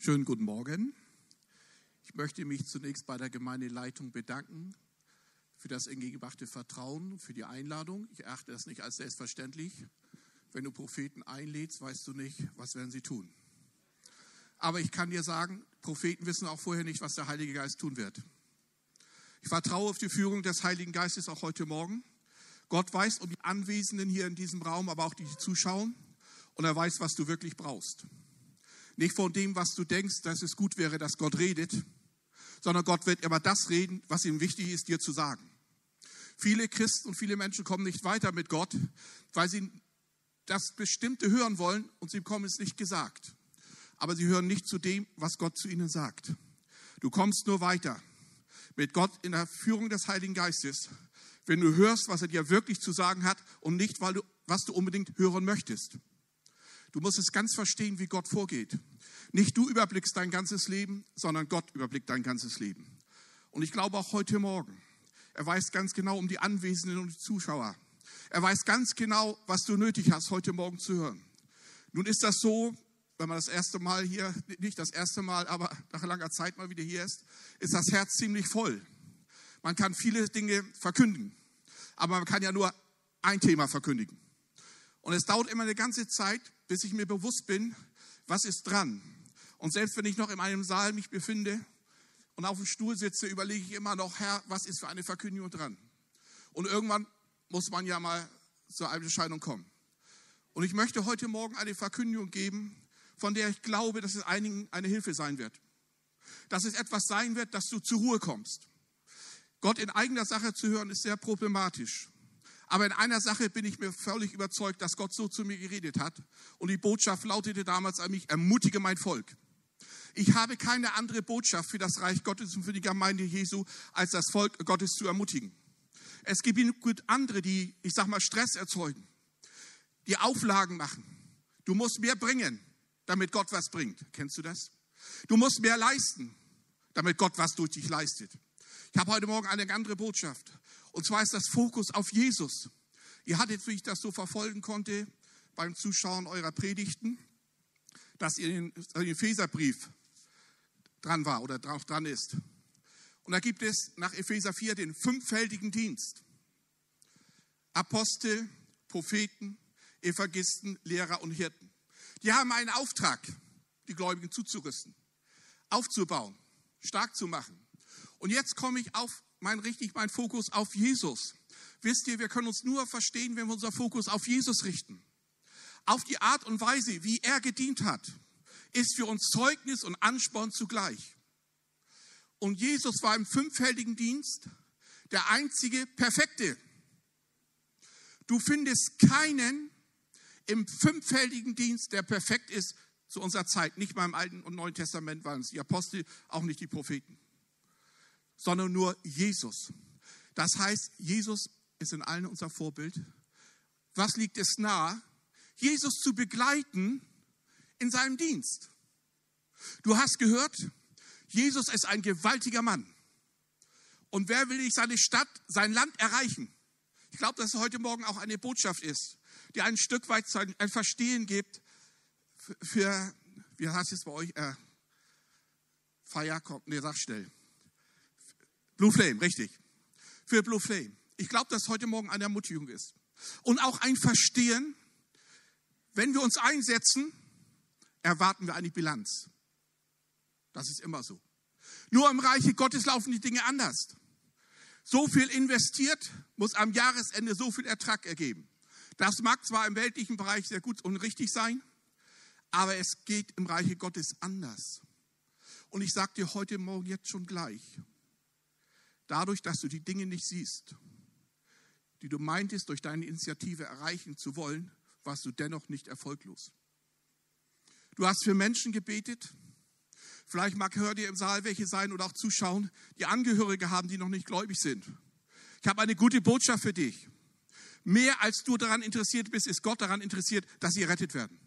Schönen guten Morgen. Ich möchte mich zunächst bei der Gemeindeleitung bedanken für das entgegengebrachte Vertrauen, für die Einladung. Ich erachte das nicht als selbstverständlich. Wenn du Propheten einlädst, weißt du nicht, was werden sie tun. Aber ich kann dir sagen, Propheten wissen auch vorher nicht, was der Heilige Geist tun wird. Ich vertraue auf die Führung des Heiligen Geistes auch heute Morgen. Gott weiß um die Anwesenden hier in diesem Raum, aber auch die Zuschauer. Und er weiß, was du wirklich brauchst. Nicht von dem, was du denkst, dass es gut wäre, dass Gott redet, sondern Gott wird immer das reden, was ihm wichtig ist, dir zu sagen. Viele Christen und viele Menschen kommen nicht weiter mit Gott, weil sie das Bestimmte hören wollen und sie bekommen es nicht gesagt. Aber sie hören nicht zu dem, was Gott zu ihnen sagt. Du kommst nur weiter mit Gott in der Führung des Heiligen Geistes, wenn du hörst, was er dir wirklich zu sagen hat und nicht, weil du, was du unbedingt hören möchtest. Du musst es ganz verstehen, wie Gott vorgeht. Nicht du überblickst dein ganzes Leben, sondern Gott überblickt dein ganzes Leben. Und ich glaube auch heute Morgen, er weiß ganz genau um die Anwesenden und die Zuschauer. Er weiß ganz genau, was du nötig hast, heute Morgen zu hören. Nun ist das so, wenn man das erste Mal hier, nicht das erste Mal, aber nach langer Zeit mal wieder hier ist, ist das Herz ziemlich voll. Man kann viele Dinge verkündigen, aber man kann ja nur ein Thema verkündigen. Und es dauert immer eine ganze Zeit, bis ich mir bewusst bin, was ist dran. Und selbst wenn ich noch in einem Saal mich befinde und auf dem Stuhl sitze, überlege ich immer noch, Herr, was ist für eine Verkündigung dran? Und irgendwann muss man ja mal zur Entscheidung kommen. Und ich möchte heute Morgen eine Verkündigung geben, von der ich glaube, dass es einigen eine Hilfe sein wird. Dass es etwas sein wird, dass du zur Ruhe kommst. Gott in eigener Sache zu hören, ist sehr problematisch. Aber in einer Sache bin ich mir völlig überzeugt, dass Gott so zu mir geredet hat. Und die Botschaft lautete damals an mich, ermutige mein Volk. Ich habe keine andere Botschaft für das Reich Gottes und für die Gemeinde Jesu, als das Volk Gottes zu ermutigen. Es gibt gut andere, die, ich sag mal, Stress erzeugen, die Auflagen machen. Du musst mehr bringen, damit Gott was bringt. Kennst du das? Du musst mehr leisten, damit Gott was durch dich leistet. Ich habe heute Morgen eine andere Botschaft. Und zwar ist das Fokus auf Jesus. Ihr hattet, wie ich das so verfolgen konnte, beim Zuschauen eurer Predigten, dass ihr den Epheserbrief dran war oder drauf dran ist. Und da gibt es nach Epheser 4 den fünffältigen Dienst. Apostel, Propheten, Evangelisten, Lehrer und Hirten. Die haben einen Auftrag, die Gläubigen zuzurüsten, aufzubauen, stark zu machen. Und jetzt komme ich auf mein richtig mein Fokus auf Jesus. Wisst ihr, wir können uns nur verstehen, wenn wir unser Fokus auf Jesus richten. Auf die Art und Weise, wie er gedient hat, ist für uns Zeugnis und Ansporn zugleich. Und Jesus war im fünffältigen Dienst der einzige Perfekte. Du findest keinen im fünffältigen Dienst, der perfekt ist zu unserer Zeit. Nicht mal im Alten und Neuen Testament waren es die Apostel, auch nicht die Propheten sondern nur Jesus. Das heißt, Jesus ist in allen unser Vorbild. Was liegt es nahe? Jesus zu begleiten in seinem Dienst. Du hast gehört, Jesus ist ein gewaltiger Mann. Und wer will nicht seine Stadt, sein Land erreichen? Ich glaube, dass es heute Morgen auch eine Botschaft ist, die ein Stück weit ein Verstehen gibt für, wie heißt es bei euch? Äh, Feier kommt, nee, sag schnell. Blue Flame, richtig. Für Blue Flame. Ich glaube, dass heute Morgen eine Ermutigung ist. Und auch ein Verstehen, wenn wir uns einsetzen, erwarten wir eine Bilanz. Das ist immer so. Nur im Reiche Gottes laufen die Dinge anders. So viel investiert, muss am Jahresende so viel Ertrag ergeben. Das mag zwar im weltlichen Bereich sehr gut und richtig sein, aber es geht im Reiche Gottes anders. Und ich sage dir heute Morgen jetzt schon gleich, Dadurch, dass du die Dinge nicht siehst, die du meintest, durch deine Initiative erreichen zu wollen, warst du dennoch nicht erfolglos. Du hast für Menschen gebetet. Vielleicht mag hör dir im Saal welche sein oder auch zuschauen, die Angehörige haben, die noch nicht gläubig sind. Ich habe eine gute Botschaft für dich. Mehr als du daran interessiert bist, ist Gott daran interessiert, dass sie errettet werden.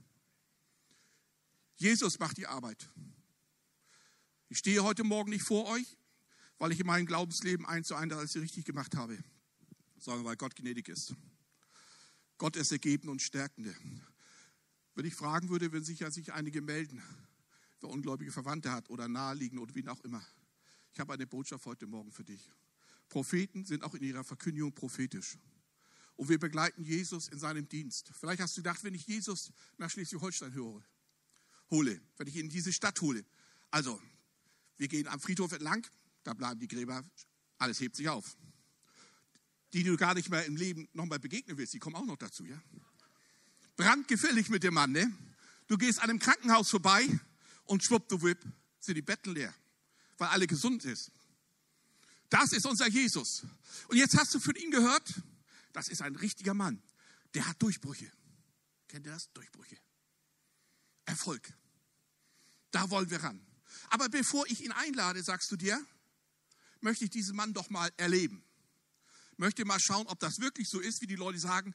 Jesus macht die Arbeit. Ich stehe heute Morgen nicht vor euch, weil ich in meinem Glaubensleben eins zu eins alles richtig gemacht habe, sondern weil Gott gnädig ist. Gott ist Ergeben und Stärkende. Wenn ich fragen würde, würden sicher sich einige melden. wer ungläubige Verwandte hat oder naheliegende oder wen auch immer. Ich habe eine Botschaft heute Morgen für dich. Propheten sind auch in ihrer Verkündigung prophetisch. Und wir begleiten Jesus in seinem Dienst. Vielleicht hast du gedacht, wenn ich Jesus nach Schleswig-Holstein höre, hole, wenn ich ihn in diese Stadt hole. Also, wir gehen am Friedhof entlang, da bleiben die Gräber, alles hebt sich auf. Die, du gar nicht mehr im Leben nochmal begegnen willst, die kommen auch noch dazu, ja? Brandgefällig mit dem Mann, ne? Du gehst an einem Krankenhaus vorbei und schwuppdiwupp sind die Betten leer, weil alle gesund ist. Das ist unser Jesus. Und jetzt hast du von ihm gehört, das ist ein richtiger Mann. Der hat Durchbrüche. Kennt ihr das? Durchbrüche. Erfolg. Da wollen wir ran. Aber bevor ich ihn einlade, sagst du dir, möchte ich diesen Mann doch mal erleben. Möchte mal schauen, ob das wirklich so ist, wie die Leute sagen,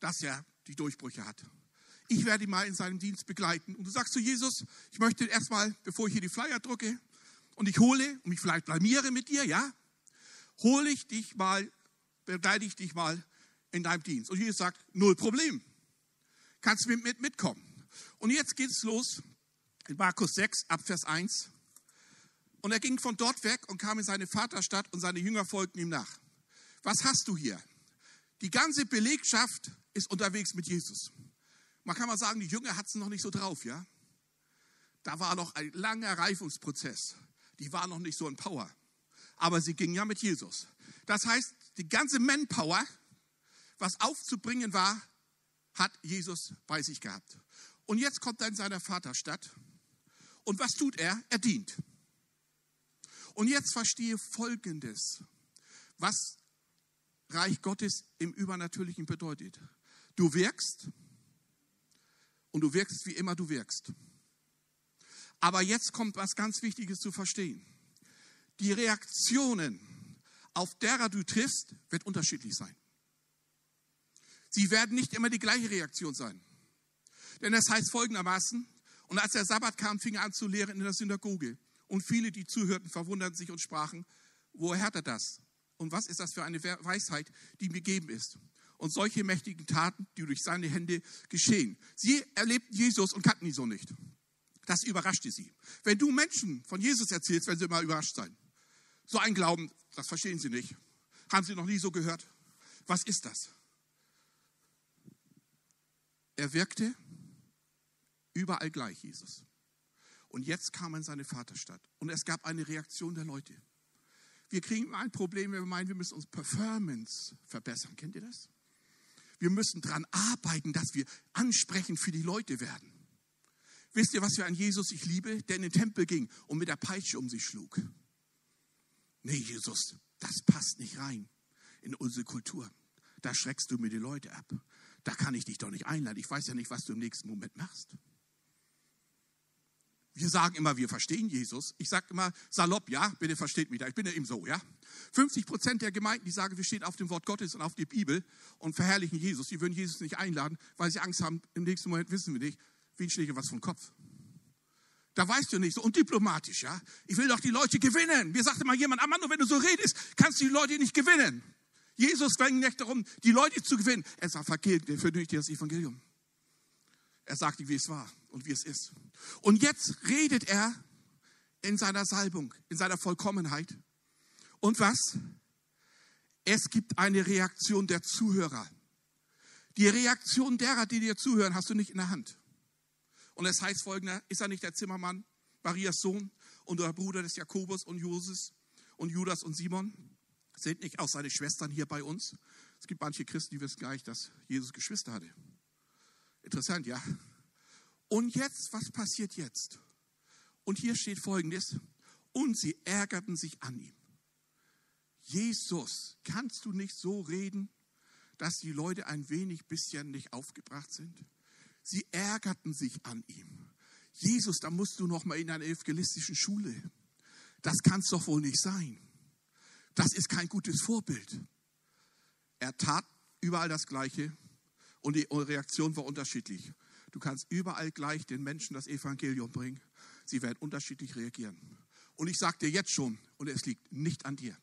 dass er die Durchbrüche hat. Ich werde ihn mal in seinem Dienst begleiten. Und du sagst zu Jesus, ich möchte erstmal, bevor ich hier die Flyer drücke und ich hole und mich vielleicht blamiere mit dir, ja, hole ich dich mal, begleite ich dich mal in deinem Dienst. Und Jesus sagt, null Problem. Kannst du mit, mit mitkommen. Und jetzt geht es los in Markus 6, Abvers 1. Und er ging von dort weg und kam in seine Vaterstadt und seine Jünger folgten ihm nach. Was hast du hier? Die ganze Belegschaft ist unterwegs mit Jesus. Man kann mal sagen, die Jünger hatten es noch nicht so drauf, ja? Da war noch ein langer Reifungsprozess. Die waren noch nicht so in Power. Aber sie gingen ja mit Jesus. Das heißt, die ganze Manpower, was aufzubringen war, hat Jesus bei sich gehabt. Und jetzt kommt er in seiner Vaterstadt. Und was tut er? Er dient. Und jetzt verstehe Folgendes, was Reich Gottes im Übernatürlichen bedeutet. Du wirkst und du wirkst, wie immer du wirkst. Aber jetzt kommt was ganz Wichtiges zu verstehen. Die Reaktionen, auf derer du triffst, wird unterschiedlich sein. Sie werden nicht immer die gleiche Reaktion sein. Denn das heißt folgendermaßen, und als der Sabbat kam, fing er an zu lehren in der Synagoge. Und viele, die zuhörten, verwunderten sich und sprachen, woher hat er das? Und was ist das für eine Weisheit, die ihm gegeben ist? Und solche mächtigen Taten, die durch seine Hände geschehen. Sie erlebten Jesus und kannten ihn so nicht. Das überraschte sie. Wenn du Menschen von Jesus erzählst, werden sie immer überrascht sein. So ein Glauben, das verstehen sie nicht. Haben sie noch nie so gehört? Was ist das? Er wirkte überall gleich, Jesus. Und jetzt kam er in seine Vaterstadt und es gab eine Reaktion der Leute. Wir kriegen ein Problem, wenn wir meinen, wir müssen uns Performance verbessern. Kennt ihr das? Wir müssen daran arbeiten, dass wir ansprechend für die Leute werden. Wisst ihr, was für ein Jesus ich liebe, der in den Tempel ging und mit der Peitsche um sich schlug? Nee, Jesus, das passt nicht rein in unsere Kultur. Da schreckst du mir die Leute ab. Da kann ich dich doch nicht einladen. Ich weiß ja nicht, was du im nächsten Moment machst. Wir sagen immer, wir verstehen Jesus. Ich sage immer salopp, ja, bitte versteht mich da. Ich bin ja eben so, ja. 50 Prozent der Gemeinden, die sagen, wir stehen auf dem Wort Gottes und auf die Bibel und verherrlichen Jesus, die würden Jesus nicht einladen, weil sie Angst haben, im nächsten Moment wissen wir nicht, wen schläge was vom Kopf. Da weißt du nicht so. Und diplomatisch, ja. Ich will doch die Leute gewinnen. Mir sagte mal jemand, Amando, wenn du so redest, kannst du die Leute nicht gewinnen. Jesus ging nicht darum, die Leute zu gewinnen. Er sagt, verkehrt, für dich das Evangelium. Er sagte, wie es war und wie es ist. Und jetzt redet er in seiner Salbung, in seiner Vollkommenheit. Und was? Es gibt eine Reaktion der Zuhörer. Die Reaktion derer, die dir zuhören, hast du nicht in der Hand. Und es heißt folgender, ist er nicht der Zimmermann, Marias Sohn und der Bruder des Jakobus und Joses und Judas und Simon? Sind nicht auch seine Schwestern hier bei uns? Es gibt manche Christen, die wissen gar nicht, dass Jesus Geschwister hatte. Interessant, ja. Und jetzt, was passiert jetzt? Und hier steht folgendes. Und sie ärgerten sich an ihm. Jesus, kannst du nicht so reden, dass die Leute ein wenig bisschen nicht aufgebracht sind? Sie ärgerten sich an ihm. Jesus, da musst du noch mal in einer evangelistischen Schule. Das kann es doch wohl nicht sein. Das ist kein gutes Vorbild. Er tat überall das Gleiche und die Reaktion war unterschiedlich. Du kannst überall gleich den Menschen das Evangelium bringen. Sie werden unterschiedlich reagieren. Und ich sage dir jetzt schon, und es liegt nicht an dir.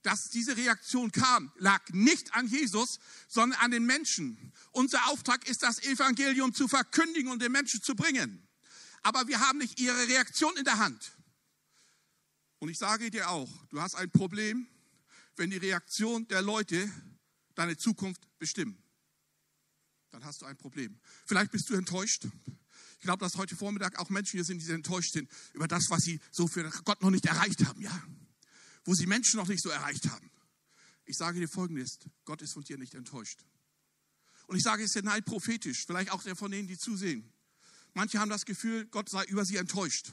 Dass diese Reaktion kam, lag nicht an Jesus, sondern an den Menschen. Unser Auftrag ist, das Evangelium zu verkündigen und den Menschen zu bringen. aber wir haben nicht ihre Reaktion in der Hand. Und ich sage dir auch, du hast ein Problem, wenn die Reaktion der Leute deine Zukunft bestimmen. Dann hast du ein Problem. Vielleicht bist du enttäuscht. Ich glaube, dass heute Vormittag auch Menschen hier sind, die enttäuscht sind über das, was sie so für Gott noch nicht erreicht haben, ja. Wo sie Menschen noch nicht so erreicht haben. Ich sage dir folgendes: Gott ist von dir nicht enttäuscht. Und ich sage es dir nein prophetisch, vielleicht auch der von denen, die zusehen. Manche haben das Gefühl, Gott sei über sie enttäuscht.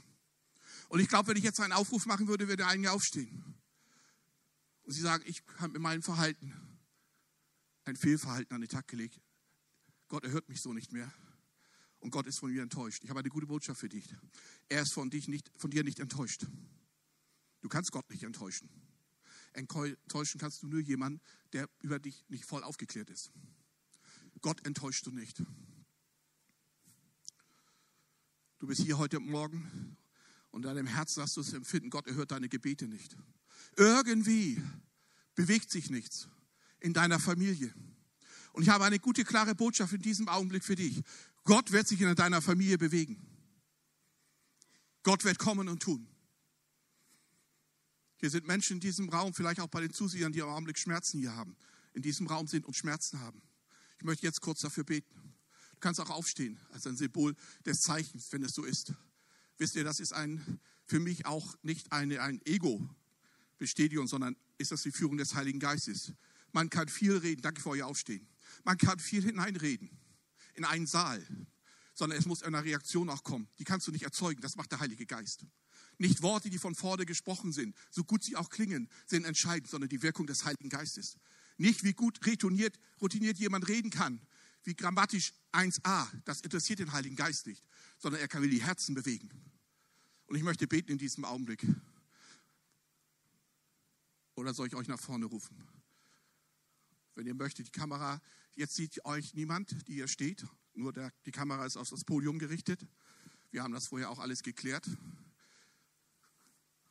Und ich glaube, wenn ich jetzt einen Aufruf machen würde, würde einige aufstehen. Und sie sagen, ich habe mit meinem Verhalten ein Fehlverhalten an den Tag gelegt. Gott erhört mich so nicht mehr. Und Gott ist von mir enttäuscht. Ich habe eine gute Botschaft für dich. Er ist von, dich nicht, von dir nicht enttäuscht. Du kannst Gott nicht enttäuschen. Enttäuschen kannst du nur jemanden, der über dich nicht voll aufgeklärt ist. Gott enttäuscht du nicht. Du bist hier heute Morgen und in deinem Herzen hast du das Empfinden, Gott erhört deine Gebete nicht. Irgendwie bewegt sich nichts in deiner Familie. Und ich habe eine gute, klare Botschaft in diesem Augenblick für dich. Gott wird sich in deiner Familie bewegen. Gott wird kommen und tun. Hier sind Menschen in diesem Raum, vielleicht auch bei den Zusehern, die im Augenblick Schmerzen hier haben, in diesem Raum sind und Schmerzen haben. Ich möchte jetzt kurz dafür beten. Du kannst auch aufstehen als ein Symbol des Zeichens, wenn es so ist. Wisst ihr, das ist ein, für mich auch nicht eine, ein Ego-Bestätigung, sondern ist das die Führung des Heiligen Geistes. Man kann viel reden, danke für euer Aufstehen. Man kann viel hineinreden in einen Saal, sondern es muss eine Reaktion auch kommen. Die kannst du nicht erzeugen, das macht der Heilige Geist. Nicht Worte, die von vorne gesprochen sind, so gut sie auch klingen, sind entscheidend, sondern die Wirkung des Heiligen Geistes. Nicht wie gut routiniert, routiniert jemand reden kann, wie grammatisch 1a, das interessiert den Heiligen Geist nicht, sondern er kann die Herzen bewegen. Und ich möchte beten in diesem Augenblick. Oder soll ich euch nach vorne rufen? Wenn ihr möchtet, die Kamera, jetzt sieht euch niemand, die hier steht, nur der, die Kamera ist auf das Podium gerichtet. Wir haben das vorher auch alles geklärt.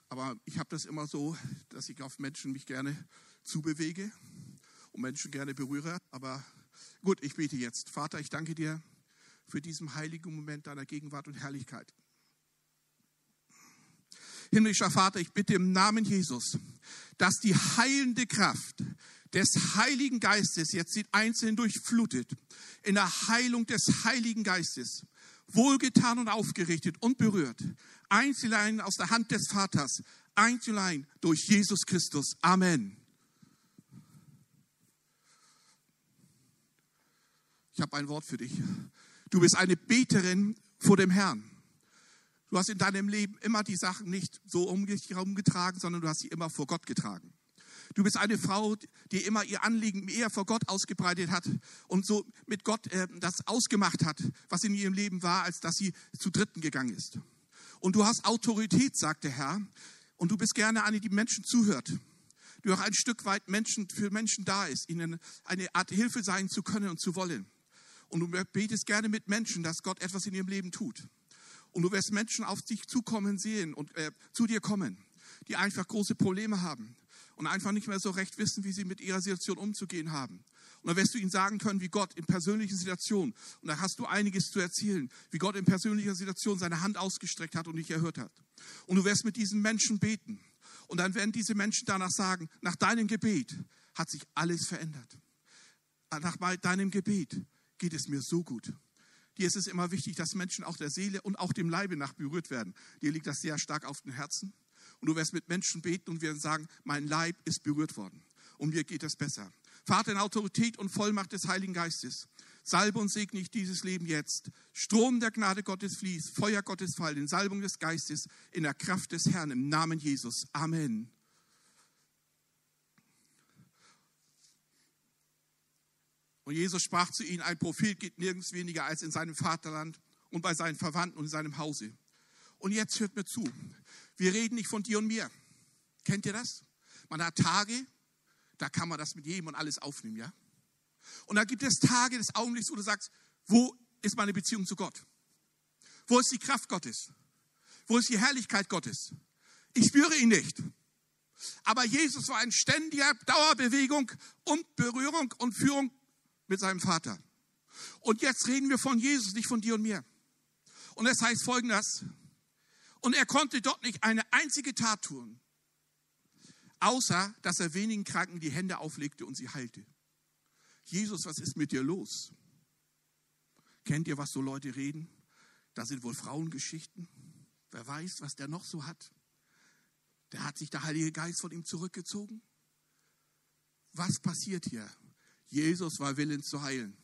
Aber ich habe das immer so, dass ich auf Menschen mich gerne zubewege und Menschen gerne berühre. Aber gut, ich bete jetzt. Vater, ich danke dir für diesen heiligen Moment deiner Gegenwart und Herrlichkeit. Himmlischer Vater, ich bitte im Namen Jesus, dass die heilende Kraft des Heiligen Geistes jetzt den Einzelnen durchflutet, in der Heilung des Heiligen Geistes, wohlgetan und aufgerichtet und berührt, einzeln aus der Hand des Vaters, einzeln durch Jesus Christus. Amen. Ich habe ein Wort für dich. Du bist eine Beterin vor dem Herrn. Du hast in deinem Leben immer die Sachen nicht so umgetragen, sondern du hast sie immer vor Gott getragen. Du bist eine Frau, die immer ihr Anliegen eher vor Gott ausgebreitet hat und so mit Gott äh, das ausgemacht hat, was in ihrem Leben war, als dass sie zu Dritten gegangen ist. Und du hast Autorität, sagt der Herr, und du bist gerne eine, die Menschen zuhört, die auch ein Stück weit Menschen, für Menschen da ist, ihnen eine Art Hilfe sein zu können und zu wollen. Und du betest gerne mit Menschen, dass Gott etwas in ihrem Leben tut. Und du wirst Menschen auf dich zukommen sehen und äh, zu dir kommen, die einfach große Probleme haben und einfach nicht mehr so recht wissen, wie sie mit ihrer Situation umzugehen haben. Und dann wirst du ihnen sagen können, wie Gott in persönlichen Situationen, und da hast du einiges zu erzählen, wie Gott in persönlicher Situation seine Hand ausgestreckt hat und dich erhört hat. Und du wirst mit diesen Menschen beten. Und dann werden diese Menschen danach sagen, nach deinem Gebet hat sich alles verändert. Nach deinem Gebet geht es mir so gut. Dir ist es immer wichtig, dass Menschen auch der Seele und auch dem Leibe nach berührt werden. Dir liegt das sehr stark auf dem Herzen. Und du wirst mit Menschen beten und werden sagen, mein Leib ist berührt worden. Und mir geht es besser. Vater in Autorität und Vollmacht des Heiligen Geistes, salbe und segne ich dieses Leben jetzt. Strom der Gnade Gottes fließt, Feuer Gottes fallen, in Salbung des Geistes, in der Kraft des Herrn, im Namen Jesus. Amen. Und Jesus sprach zu ihnen, ein Prophet geht nirgends weniger als in seinem Vaterland und bei seinen Verwandten und in seinem Hause. Und jetzt hört mir zu. Wir reden nicht von dir und mir. Kennt ihr das? Man hat Tage, da kann man das mit jedem und alles aufnehmen, ja? Und da gibt es Tage des Augenblicks, wo du sagst, wo ist meine Beziehung zu Gott? Wo ist die Kraft Gottes? Wo ist die Herrlichkeit Gottes? Ich spüre ihn nicht. Aber Jesus war in ständiger Dauerbewegung und Berührung und Führung mit seinem Vater. Und jetzt reden wir von Jesus, nicht von dir und mir. Und es heißt folgendes, und er konnte dort nicht eine einzige Tat tun, außer dass er wenigen Kranken die Hände auflegte und sie heilte. Jesus, was ist mit dir los? Kennt ihr, was so Leute reden? Da sind wohl Frauengeschichten. Wer weiß, was der noch so hat? Der hat sich der Heilige Geist von ihm zurückgezogen. Was passiert hier? Jesus war willens zu heilen.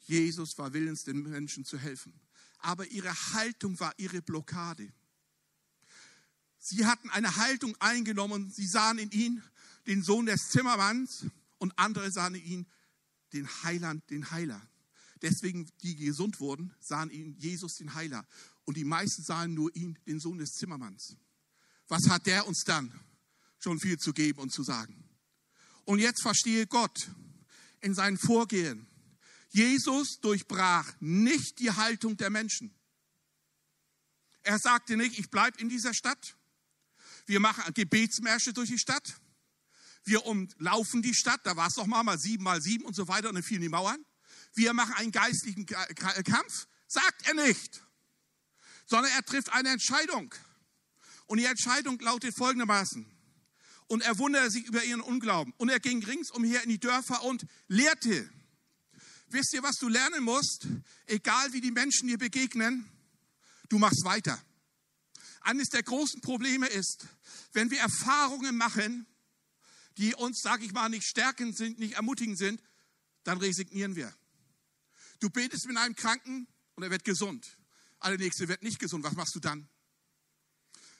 Jesus war willens, den Menschen zu helfen. Aber ihre Haltung war ihre Blockade. Sie hatten eine Haltung eingenommen. Sie sahen in ihn den Sohn des Zimmermanns und andere sahen in ihn den Heiland, den Heiler. Deswegen, die gesund wurden, sahen ihn Jesus, den Heiler. Und die meisten sahen nur ihn, den Sohn des Zimmermanns. Was hat der uns dann schon viel zu geben und zu sagen? Und jetzt verstehe Gott in seinem Vorgehen. Jesus durchbrach nicht die Haltung der Menschen. Er sagte nicht, ich bleibe in dieser Stadt. Wir machen Gebetsmärsche durch die Stadt. Wir umlaufen die Stadt. Da war es doch mal, mal sieben mal sieben und so weiter und dann fielen die Mauern. Wir machen einen geistlichen Kampf. Sagt er nicht. Sondern er trifft eine Entscheidung. Und die Entscheidung lautet folgendermaßen. Und er wunderte sich über ihren Unglauben. Und er ging ringsumher in die Dörfer und lehrte. Wisst ihr, was du lernen musst? Egal wie die Menschen dir begegnen, du machst weiter. Eines der großen Probleme ist, wenn wir Erfahrungen machen, die uns, sage ich mal, nicht stärken sind, nicht ermutigen sind, dann resignieren wir. Du betest mit einem Kranken und er wird gesund. Der nächste wird nicht gesund. Was machst du dann?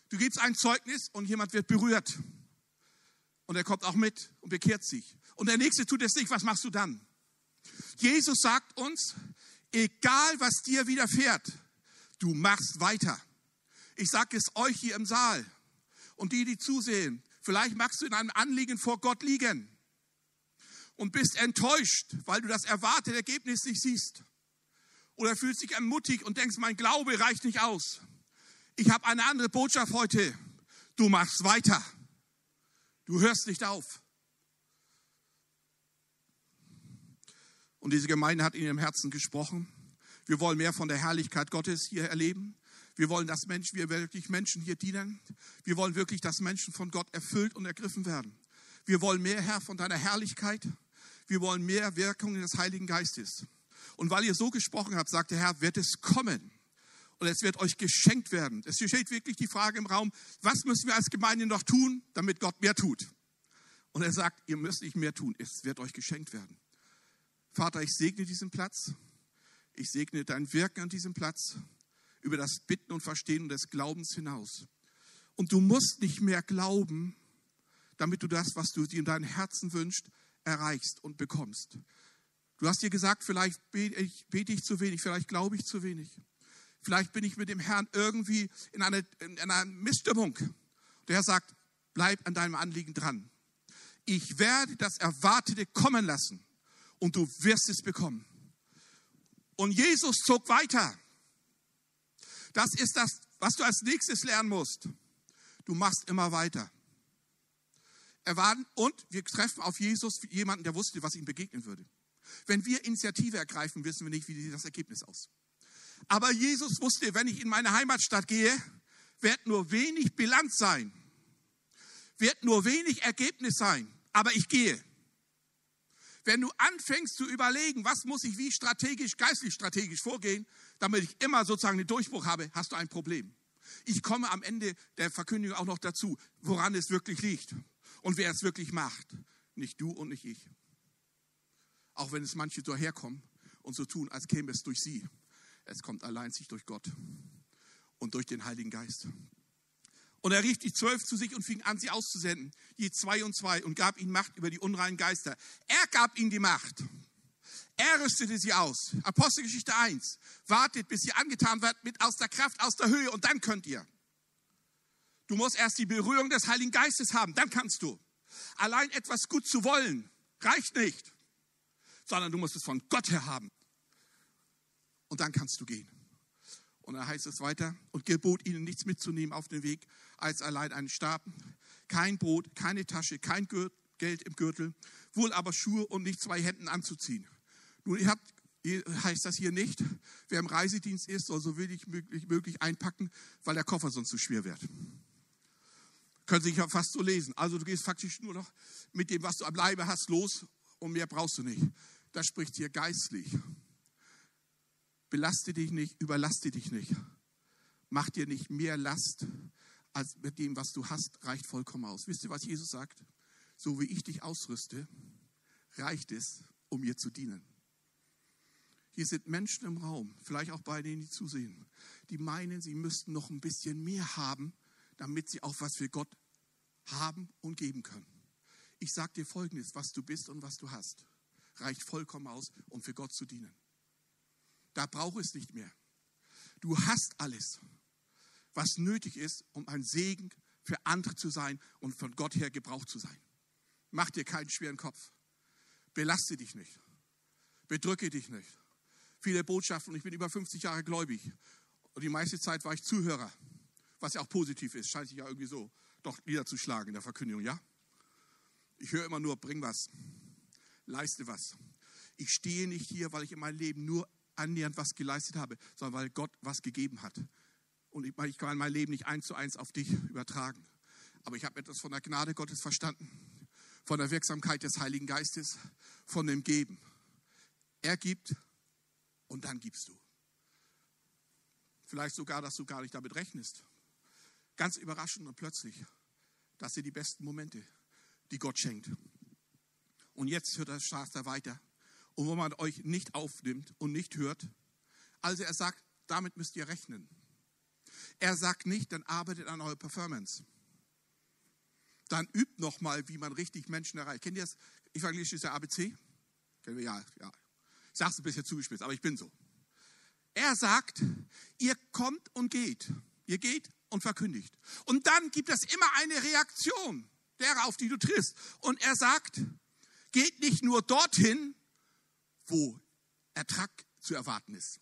Du gibst ein Zeugnis und jemand wird berührt. Und er kommt auch mit und bekehrt sich. Und der nächste tut es nicht. Was machst du dann? Jesus sagt uns, egal was dir widerfährt, du machst weiter. Ich sage es euch hier im Saal und die, die zusehen. Vielleicht magst du in einem Anliegen vor Gott liegen und bist enttäuscht, weil du das erwartete Ergebnis nicht siehst. Oder fühlst dich ermutigt und denkst, mein Glaube reicht nicht aus. Ich habe eine andere Botschaft heute. Du machst weiter. Du hörst nicht auf. Und diese Gemeinde hat in ihrem Herzen gesprochen. Wir wollen mehr von der Herrlichkeit Gottes hier erleben. Wir wollen, dass Menschen, wir wirklich Menschen hier dienen. Wir wollen wirklich, dass Menschen von Gott erfüllt und ergriffen werden. Wir wollen mehr, Herr, von deiner Herrlichkeit. Wir wollen mehr Wirkung des Heiligen Geistes. Und weil ihr so gesprochen habt, sagt der Herr, wird es kommen. Und es wird euch geschenkt werden. Es steht wirklich die Frage im Raum, was müssen wir als Gemeinde noch tun, damit Gott mehr tut? Und er sagt, ihr müsst nicht mehr tun, es wird euch geschenkt werden. Vater, ich segne diesen Platz. Ich segne dein Wirken an diesem Platz über das Bitten und Verstehen des Glaubens hinaus. Und du musst nicht mehr glauben, damit du das, was du dir in deinem Herzen wünschst, erreichst und bekommst. Du hast dir gesagt, vielleicht bete ich, bete ich zu wenig, vielleicht glaube ich zu wenig. Vielleicht bin ich mit dem Herrn irgendwie in, eine, in einer Missstimmung. Der Herr sagt, bleib an deinem Anliegen dran. Ich werde das Erwartete kommen lassen und du wirst es bekommen. Und Jesus zog weiter. Das ist das, was du als nächstes lernen musst. Du machst immer weiter. Er war, und wir treffen auf Jesus jemanden, der wusste, was ihm begegnen würde. Wenn wir Initiative ergreifen, wissen wir nicht, wie das Ergebnis aus. Aber Jesus wusste, wenn ich in meine Heimatstadt gehe, wird nur wenig Bilanz sein, wird nur wenig Ergebnis sein, aber ich gehe. Wenn du anfängst zu überlegen, was muss ich wie strategisch, geistlich strategisch vorgehen, damit ich immer sozusagen den Durchbruch habe, hast du ein Problem. Ich komme am Ende der Verkündigung auch noch dazu, woran es wirklich liegt und wer es wirklich macht. Nicht du und nicht ich. Auch wenn es manche so herkommen und so tun, als käme es durch sie. Es kommt allein sich durch Gott und durch den Heiligen Geist. Und er rief die Zwölf zu sich und fing an, sie auszusenden, je zwei und zwei, und gab ihnen Macht über die unreinen Geister. Er gab ihnen die Macht. Er rüstete sie aus. Apostelgeschichte 1. Wartet, bis ihr angetan wird mit aus der Kraft, aus der Höhe, und dann könnt ihr. Du musst erst die Berührung des Heiligen Geistes haben, dann kannst du. Allein etwas gut zu wollen, reicht nicht, sondern du musst es von Gott her haben. Und dann kannst du gehen. Und dann heißt es weiter, und gebot ihnen nichts mitzunehmen auf den Weg, als allein einen Stab, kein Brot, keine Tasche, kein Geld im Gürtel, wohl aber Schuhe und nicht zwei Händen anzuziehen. Nun, ihr habt, heißt das hier nicht, wer im Reisedienst ist, soll so wenig möglich, möglich einpacken, weil der Koffer sonst zu schwer wird. Können Sie ja fast so lesen. Also du gehst faktisch nur noch mit dem, was du am Leibe hast, los und mehr brauchst du nicht. Das spricht hier geistlich. Belaste dich nicht, überlaste dich nicht. Mach dir nicht mehr Last, als mit dem, was du hast, reicht vollkommen aus. Wisst ihr, was Jesus sagt? So wie ich dich ausrüste, reicht es, um mir zu dienen. Hier sind Menschen im Raum, vielleicht auch bei denen, die zusehen, die meinen, sie müssten noch ein bisschen mehr haben, damit sie auch was für Gott haben und geben können. Ich sage dir Folgendes, was du bist und was du hast, reicht vollkommen aus, um für Gott zu dienen. Da braucht es nicht mehr. Du hast alles, was nötig ist, um ein Segen für andere zu sein und von Gott her gebraucht zu sein. Mach dir keinen schweren Kopf. Belaste dich nicht. Bedrücke dich nicht. Viele Botschaften, ich bin über 50 Jahre gläubig. Und die meiste Zeit war ich Zuhörer, was ja auch positiv ist, scheint sich ja irgendwie so doch niederzuschlagen in der Verkündigung, ja? Ich höre immer nur, bring was, leiste was. Ich stehe nicht hier, weil ich in meinem Leben nur annähernd was geleistet habe, sondern weil Gott was gegeben hat. Und ich kann mein Leben nicht eins zu eins auf dich übertragen. Aber ich habe etwas von der Gnade Gottes verstanden, von der Wirksamkeit des Heiligen Geistes, von dem Geben. Er gibt und dann gibst du. Vielleicht sogar, dass du gar nicht damit rechnest. Ganz überraschend und plötzlich. Das sind die besten Momente, die Gott schenkt. Und jetzt hört der Starter weiter. Und wo man euch nicht aufnimmt und nicht hört. Also er sagt, damit müsst ihr rechnen. Er sagt nicht, dann arbeitet an eurer Performance. Dann übt nochmal, wie man richtig Menschen erreicht. Kennt ihr das? Evangelisches ABC? Kennen wir ja, ja. Ich sage es ein bisschen zugespitzt, aber ich bin so. Er sagt, ihr kommt und geht. Ihr geht und verkündigt. Und dann gibt es immer eine Reaktion derer, auf die du triffst. Und er sagt, geht nicht nur dorthin, wo Ertrag zu erwarten ist.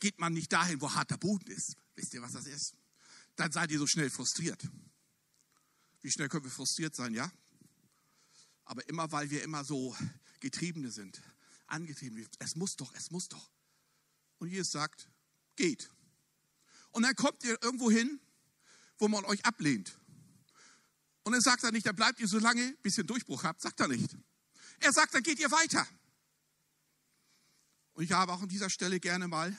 Geht man nicht dahin, wo harter Boden ist. Wisst ihr, was das ist? Dann seid ihr so schnell frustriert. Wie schnell können wir frustriert sein, ja? Aber immer, weil wir immer so Getriebene sind, angetrieben, es muss doch, es muss doch. Und Jesus sagt, geht. Und dann kommt ihr irgendwo hin, wo man euch ablehnt. Und dann sagt er nicht, dann bleibt ihr so lange, bis ihr einen Durchbruch habt. Sagt er nicht. Er sagt, dann geht ihr weiter. Und ich habe auch an dieser Stelle gerne mal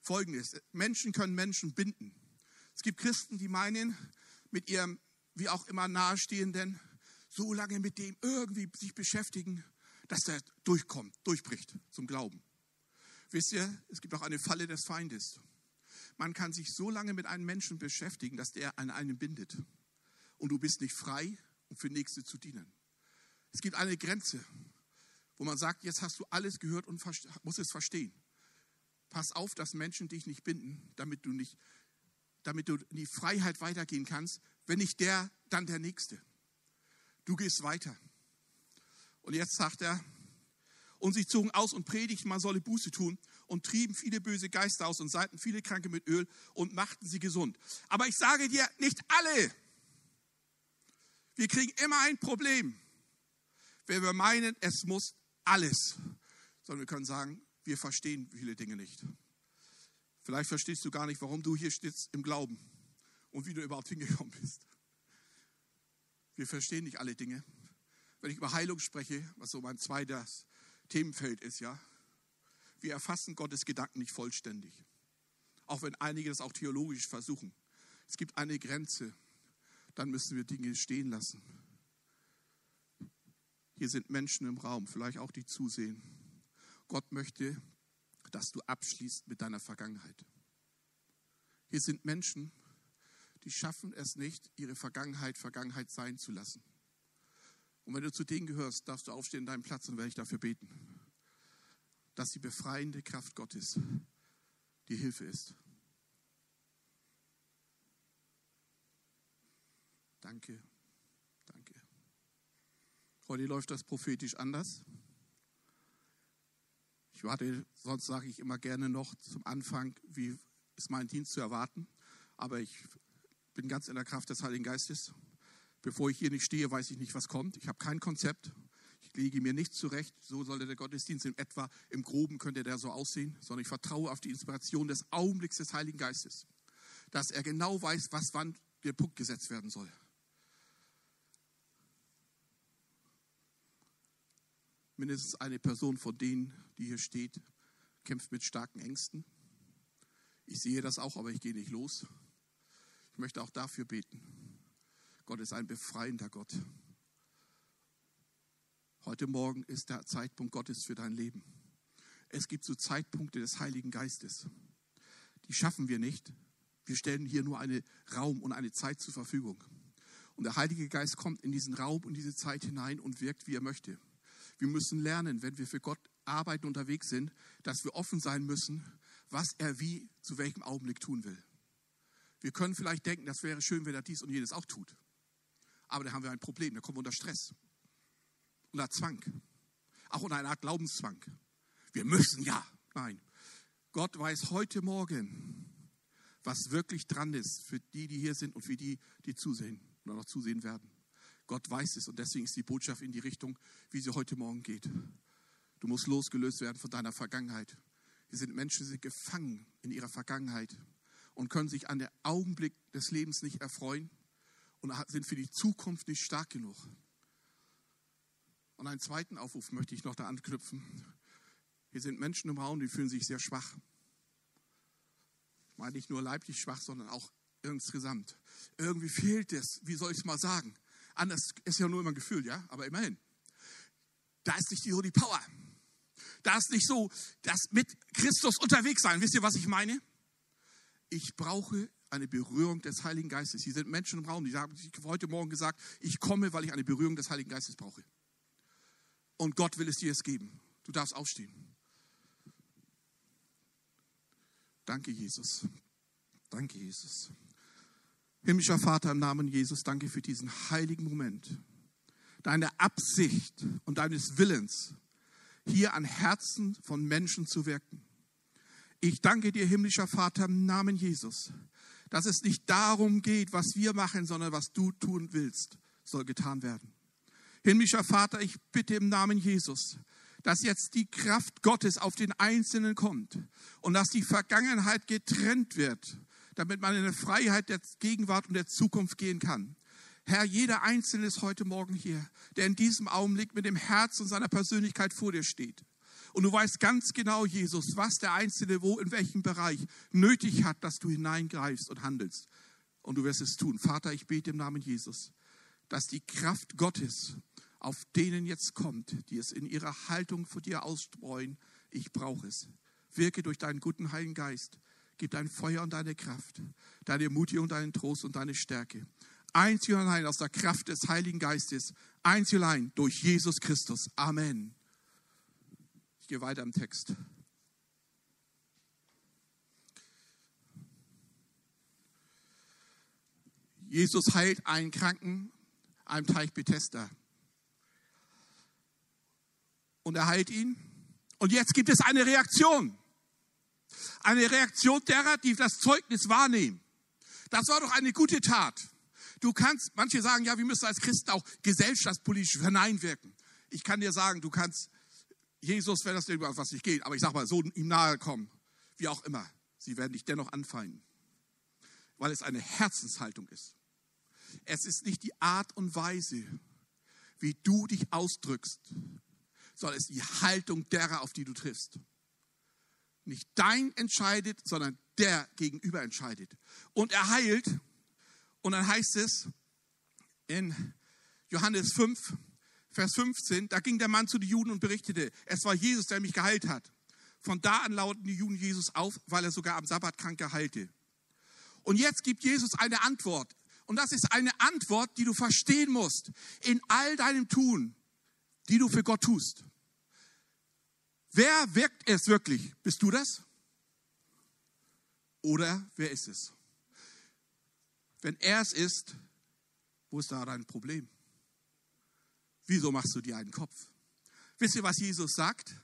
Folgendes. Menschen können Menschen binden. Es gibt Christen, die meinen, mit ihrem, wie auch immer, Nahestehenden, so lange mit dem irgendwie sich beschäftigen, dass der durchkommt, durchbricht zum Glauben. Wisst ihr, es gibt auch eine Falle des Feindes. Man kann sich so lange mit einem Menschen beschäftigen, dass der an einen bindet. Und du bist nicht frei, um für Nächste zu dienen. Es gibt eine Grenze, wo man sagt, jetzt hast du alles gehört und musst es verstehen. Pass auf, dass Menschen dich nicht binden, damit du nicht, damit du in die Freiheit weitergehen kannst. Wenn nicht der, dann der Nächste. Du gehst weiter. Und jetzt sagt er, und sie zogen aus und predigten, man solle Buße tun und trieben viele böse Geister aus und salbten viele Kranke mit Öl und machten sie gesund. Aber ich sage dir, nicht alle. Wir kriegen immer ein Problem, wenn wir meinen, es muss alles, sondern wir können sagen, wir verstehen viele Dinge nicht. Vielleicht verstehst du gar nicht, warum du hier stehst im Glauben und wie du überhaupt hingekommen bist. Wir verstehen nicht alle Dinge. Wenn ich über Heilung spreche, was so mein zweites Themenfeld ist, ja, wir erfassen Gottes Gedanken nicht vollständig. Auch wenn einige das auch theologisch versuchen. Es gibt eine Grenze, dann müssen wir Dinge stehen lassen. Hier sind Menschen im Raum, vielleicht auch die zusehen. Gott möchte, dass du abschließt mit deiner Vergangenheit. Hier sind Menschen, die schaffen es nicht, ihre Vergangenheit Vergangenheit sein zu lassen. Und wenn du zu denen gehörst, darfst du aufstehen in deinem Platz und werde ich dafür beten dass die befreiende Kraft Gottes die Hilfe ist. Danke. Heute läuft das prophetisch anders. Ich warte, sonst sage ich immer gerne noch zum Anfang, wie ist mein Dienst zu erwarten. Aber ich bin ganz in der Kraft des Heiligen Geistes. Bevor ich hier nicht stehe, weiß ich nicht, was kommt. Ich habe kein Konzept. Ich lege mir nichts zurecht, so sollte der Gottesdienst in etwa, im Groben könnte der so aussehen, sondern ich vertraue auf die Inspiration des Augenblicks des Heiligen Geistes, dass er genau weiß, was wann der Punkt gesetzt werden soll. Mindestens eine Person von denen, die hier steht, kämpft mit starken Ängsten. Ich sehe das auch, aber ich gehe nicht los. Ich möchte auch dafür beten. Gott ist ein befreiender Gott. Heute Morgen ist der Zeitpunkt Gottes für dein Leben. Es gibt so Zeitpunkte des Heiligen Geistes. Die schaffen wir nicht. Wir stellen hier nur einen Raum und eine Zeit zur Verfügung. Und der Heilige Geist kommt in diesen Raum und diese Zeit hinein und wirkt, wie er möchte. Wir müssen lernen, wenn wir für Gott arbeiten unterwegs sind, dass wir offen sein müssen, was er wie zu welchem Augenblick tun will. Wir können vielleicht denken, das wäre schön, wenn er dies und jenes auch tut. Aber da haben wir ein Problem, da kommen wir unter Stress, unter Zwang, auch unter eine Art Glaubenszwang. Wir müssen ja. Nein. Gott weiß heute Morgen, was wirklich dran ist für die, die hier sind und für die, die zusehen oder noch zusehen werden. Gott weiß es und deswegen ist die Botschaft in die Richtung, wie sie heute Morgen geht. Du musst losgelöst werden von deiner Vergangenheit. Hier sind Menschen, die sind gefangen in ihrer Vergangenheit und können sich an den Augenblick des Lebens nicht erfreuen und sind für die Zukunft nicht stark genug. Und einen zweiten Aufruf möchte ich noch da anknüpfen. Hier sind Menschen im Raum, die fühlen sich sehr schwach. Ich meine nicht nur leiblich schwach, sondern auch insgesamt. Irgendwie fehlt es, wie soll ich es mal sagen? Anders ist ja nur immer ein Gefühl, ja, aber immerhin. Da ist nicht die Power. Da ist nicht so das mit Christus unterwegs sein. Wisst ihr, was ich meine? Ich brauche eine Berührung des Heiligen Geistes. Hier sind Menschen im Raum, die haben heute Morgen gesagt, ich komme, weil ich eine Berührung des Heiligen Geistes brauche. Und Gott will es dir jetzt geben. Du darfst aufstehen. Danke, Jesus. Danke, Jesus. Himmlischer Vater, im Namen Jesus, danke für diesen heiligen Moment. Deine Absicht und deines Willens, hier an Herzen von Menschen zu wirken. Ich danke dir, himmlischer Vater, im Namen Jesus, dass es nicht darum geht, was wir machen, sondern was du tun willst, soll getan werden. Himmlischer Vater, ich bitte im Namen Jesus, dass jetzt die Kraft Gottes auf den Einzelnen kommt und dass die Vergangenheit getrennt wird damit man in eine Freiheit der Gegenwart und der Zukunft gehen kann. Herr, jeder Einzelne ist heute Morgen hier, der in diesem Augenblick mit dem Herz und seiner Persönlichkeit vor dir steht. Und du weißt ganz genau, Jesus, was der Einzelne wo, in welchem Bereich nötig hat, dass du hineingreifst und handelst. Und du wirst es tun. Vater, ich bete im Namen Jesus, dass die Kraft Gottes auf denen jetzt kommt, die es in ihrer Haltung vor dir ausstreuen. Ich brauche es. Wirke durch deinen guten Heiligen Geist Gib dein Feuer und deine Kraft, deine Ermutigung, deinen Trost und deine Stärke. Einzig und allein aus der Kraft des Heiligen Geistes. Einzig und allein durch Jesus Christus. Amen. Ich gehe weiter im Text. Jesus heilt einen Kranken einem Teich Bethesda. Und er heilt ihn. Und jetzt gibt es eine Reaktion. Eine Reaktion derer, die das Zeugnis wahrnehmen. Das war doch eine gute Tat. Du kannst, manche sagen, ja, wir müssen als Christen auch gesellschaftspolitisch hineinwirken. Ich kann dir sagen, du kannst Jesus, wenn das irgendwas was nicht geht, aber ich sag mal, so ihm nahe kommen, wie auch immer. Sie werden dich dennoch anfeinden, weil es eine Herzenshaltung ist. Es ist nicht die Art und Weise, wie du dich ausdrückst, sondern es ist die Haltung derer, auf die du triffst nicht dein entscheidet, sondern der gegenüber entscheidet. Und er heilt. Und dann heißt es in Johannes 5, Vers 15, da ging der Mann zu den Juden und berichtete, es war Jesus, der mich geheilt hat. Von da an lauten die Juden Jesus auf, weil er sogar am Sabbat Kranke heilte. Und jetzt gibt Jesus eine Antwort. Und das ist eine Antwort, die du verstehen musst in all deinem Tun, die du für Gott tust. Wer wirkt es wirklich? Bist du das? Oder wer ist es? Wenn er es ist, wo ist da dein Problem? Wieso machst du dir einen Kopf? Wisst ihr, was Jesus sagt?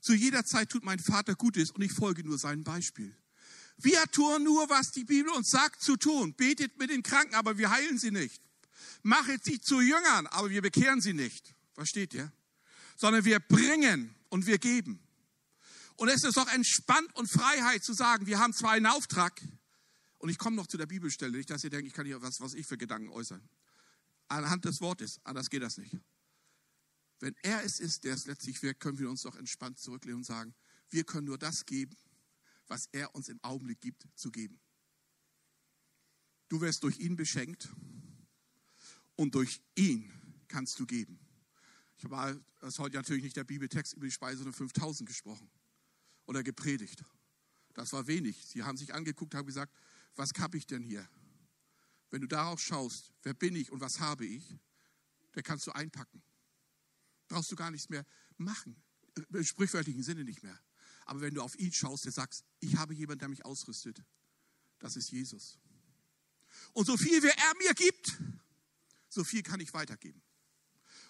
Zu jeder Zeit tut mein Vater Gutes und ich folge nur seinem Beispiel. Wir tun nur, was die Bibel uns sagt zu tun. Betet mit den Kranken, aber wir heilen sie nicht. Machet sie zu Jüngern, aber wir bekehren sie nicht. Versteht ihr? Sondern wir bringen und wir geben. Und es ist doch entspannt und Freiheit zu sagen, wir haben zwar einen Auftrag, und ich komme noch zu der Bibelstelle, nicht, dass ihr denkt, ich kann hier was, was ich für Gedanken äußern. Anhand des Wortes, anders geht das nicht. Wenn er es ist, der es letztlich wirkt, können wir uns doch entspannt zurücklehnen und sagen, wir können nur das geben, was er uns im Augenblick gibt, zu geben. Du wirst durch ihn beschenkt und durch ihn kannst du geben. Habe das heute natürlich nicht der Bibeltext über die Speise der 5000 gesprochen oder gepredigt. Das war wenig. Sie haben sich angeguckt, haben gesagt, was habe ich denn hier? Wenn du darauf schaust, wer bin ich und was habe ich, der kannst du einpacken. Brauchst du gar nichts mehr machen. Im sprichwörtlichen Sinne nicht mehr. Aber wenn du auf ihn schaust, der sagst, ich habe jemanden, der mich ausrüstet. Das ist Jesus. Und so viel wie er mir gibt, so viel kann ich weitergeben.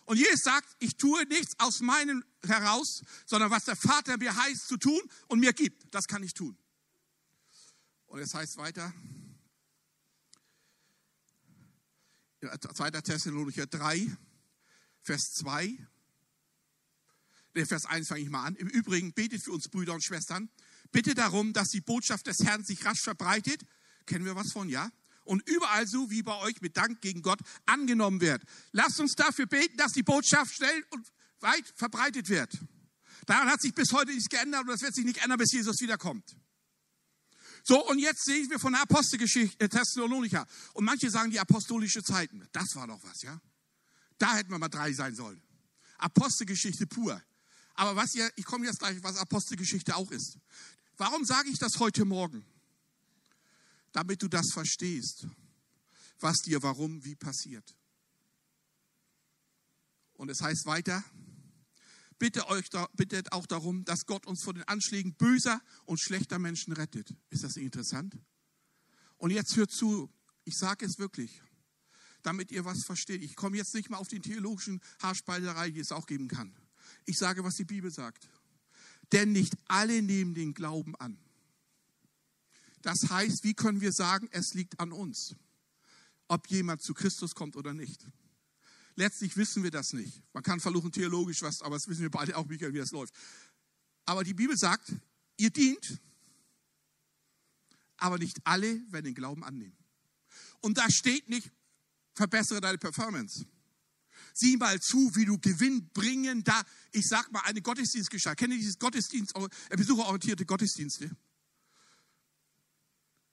Und Jesus sagt, ich tue nichts aus meinem heraus, sondern was der Vater mir heißt zu tun und mir gibt, das kann ich tun. Und es heißt weiter, 2. Thessalonicher 3, Vers 2, Vers 1 fange ich mal an. Im Übrigen betet für uns Brüder und Schwestern. Bitte darum, dass die Botschaft des Herrn sich rasch verbreitet. Kennen wir was von, ja? Und überall so wie bei euch mit Dank gegen Gott angenommen wird. Lasst uns dafür beten, dass die Botschaft schnell und weit verbreitet wird. Daran hat sich bis heute nichts geändert und das wird sich nicht ändern, bis Jesus wiederkommt. So, und jetzt sehen wir von der Apostelgeschichte äh, Thessalonika. Und manche sagen die apostolische Zeiten. Das war doch was, ja? Da hätten wir mal drei sein sollen. Apostelgeschichte pur. Aber was ihr, ich komme jetzt gleich, was Apostelgeschichte auch ist. Warum sage ich das heute Morgen? Damit du das verstehst, was dir warum, wie passiert. Und es heißt weiter, bitte euch, bittet auch darum, dass Gott uns vor den Anschlägen böser und schlechter Menschen rettet. Ist das interessant? Und jetzt hört zu, ich sage es wirklich, damit ihr was versteht. Ich komme jetzt nicht mal auf die theologischen Haarspalterei, die es auch geben kann. Ich sage, was die Bibel sagt. Denn nicht alle nehmen den Glauben an. Das heißt, wie können wir sagen, es liegt an uns, ob jemand zu Christus kommt oder nicht? Letztlich wissen wir das nicht. Man kann versuchen theologisch was, aber das wissen wir beide auch, wie das läuft. Aber die Bibel sagt, ihr dient, aber nicht alle werden den Glauben annehmen. Und da steht nicht, verbessere deine Performance. Sieh mal zu, wie du Gewinn bringen da, ich sag mal, eine Gottesdienstgestalt. Kennt ihr dieses Gottesdienst, äh, besucherorientierte Gottesdienste?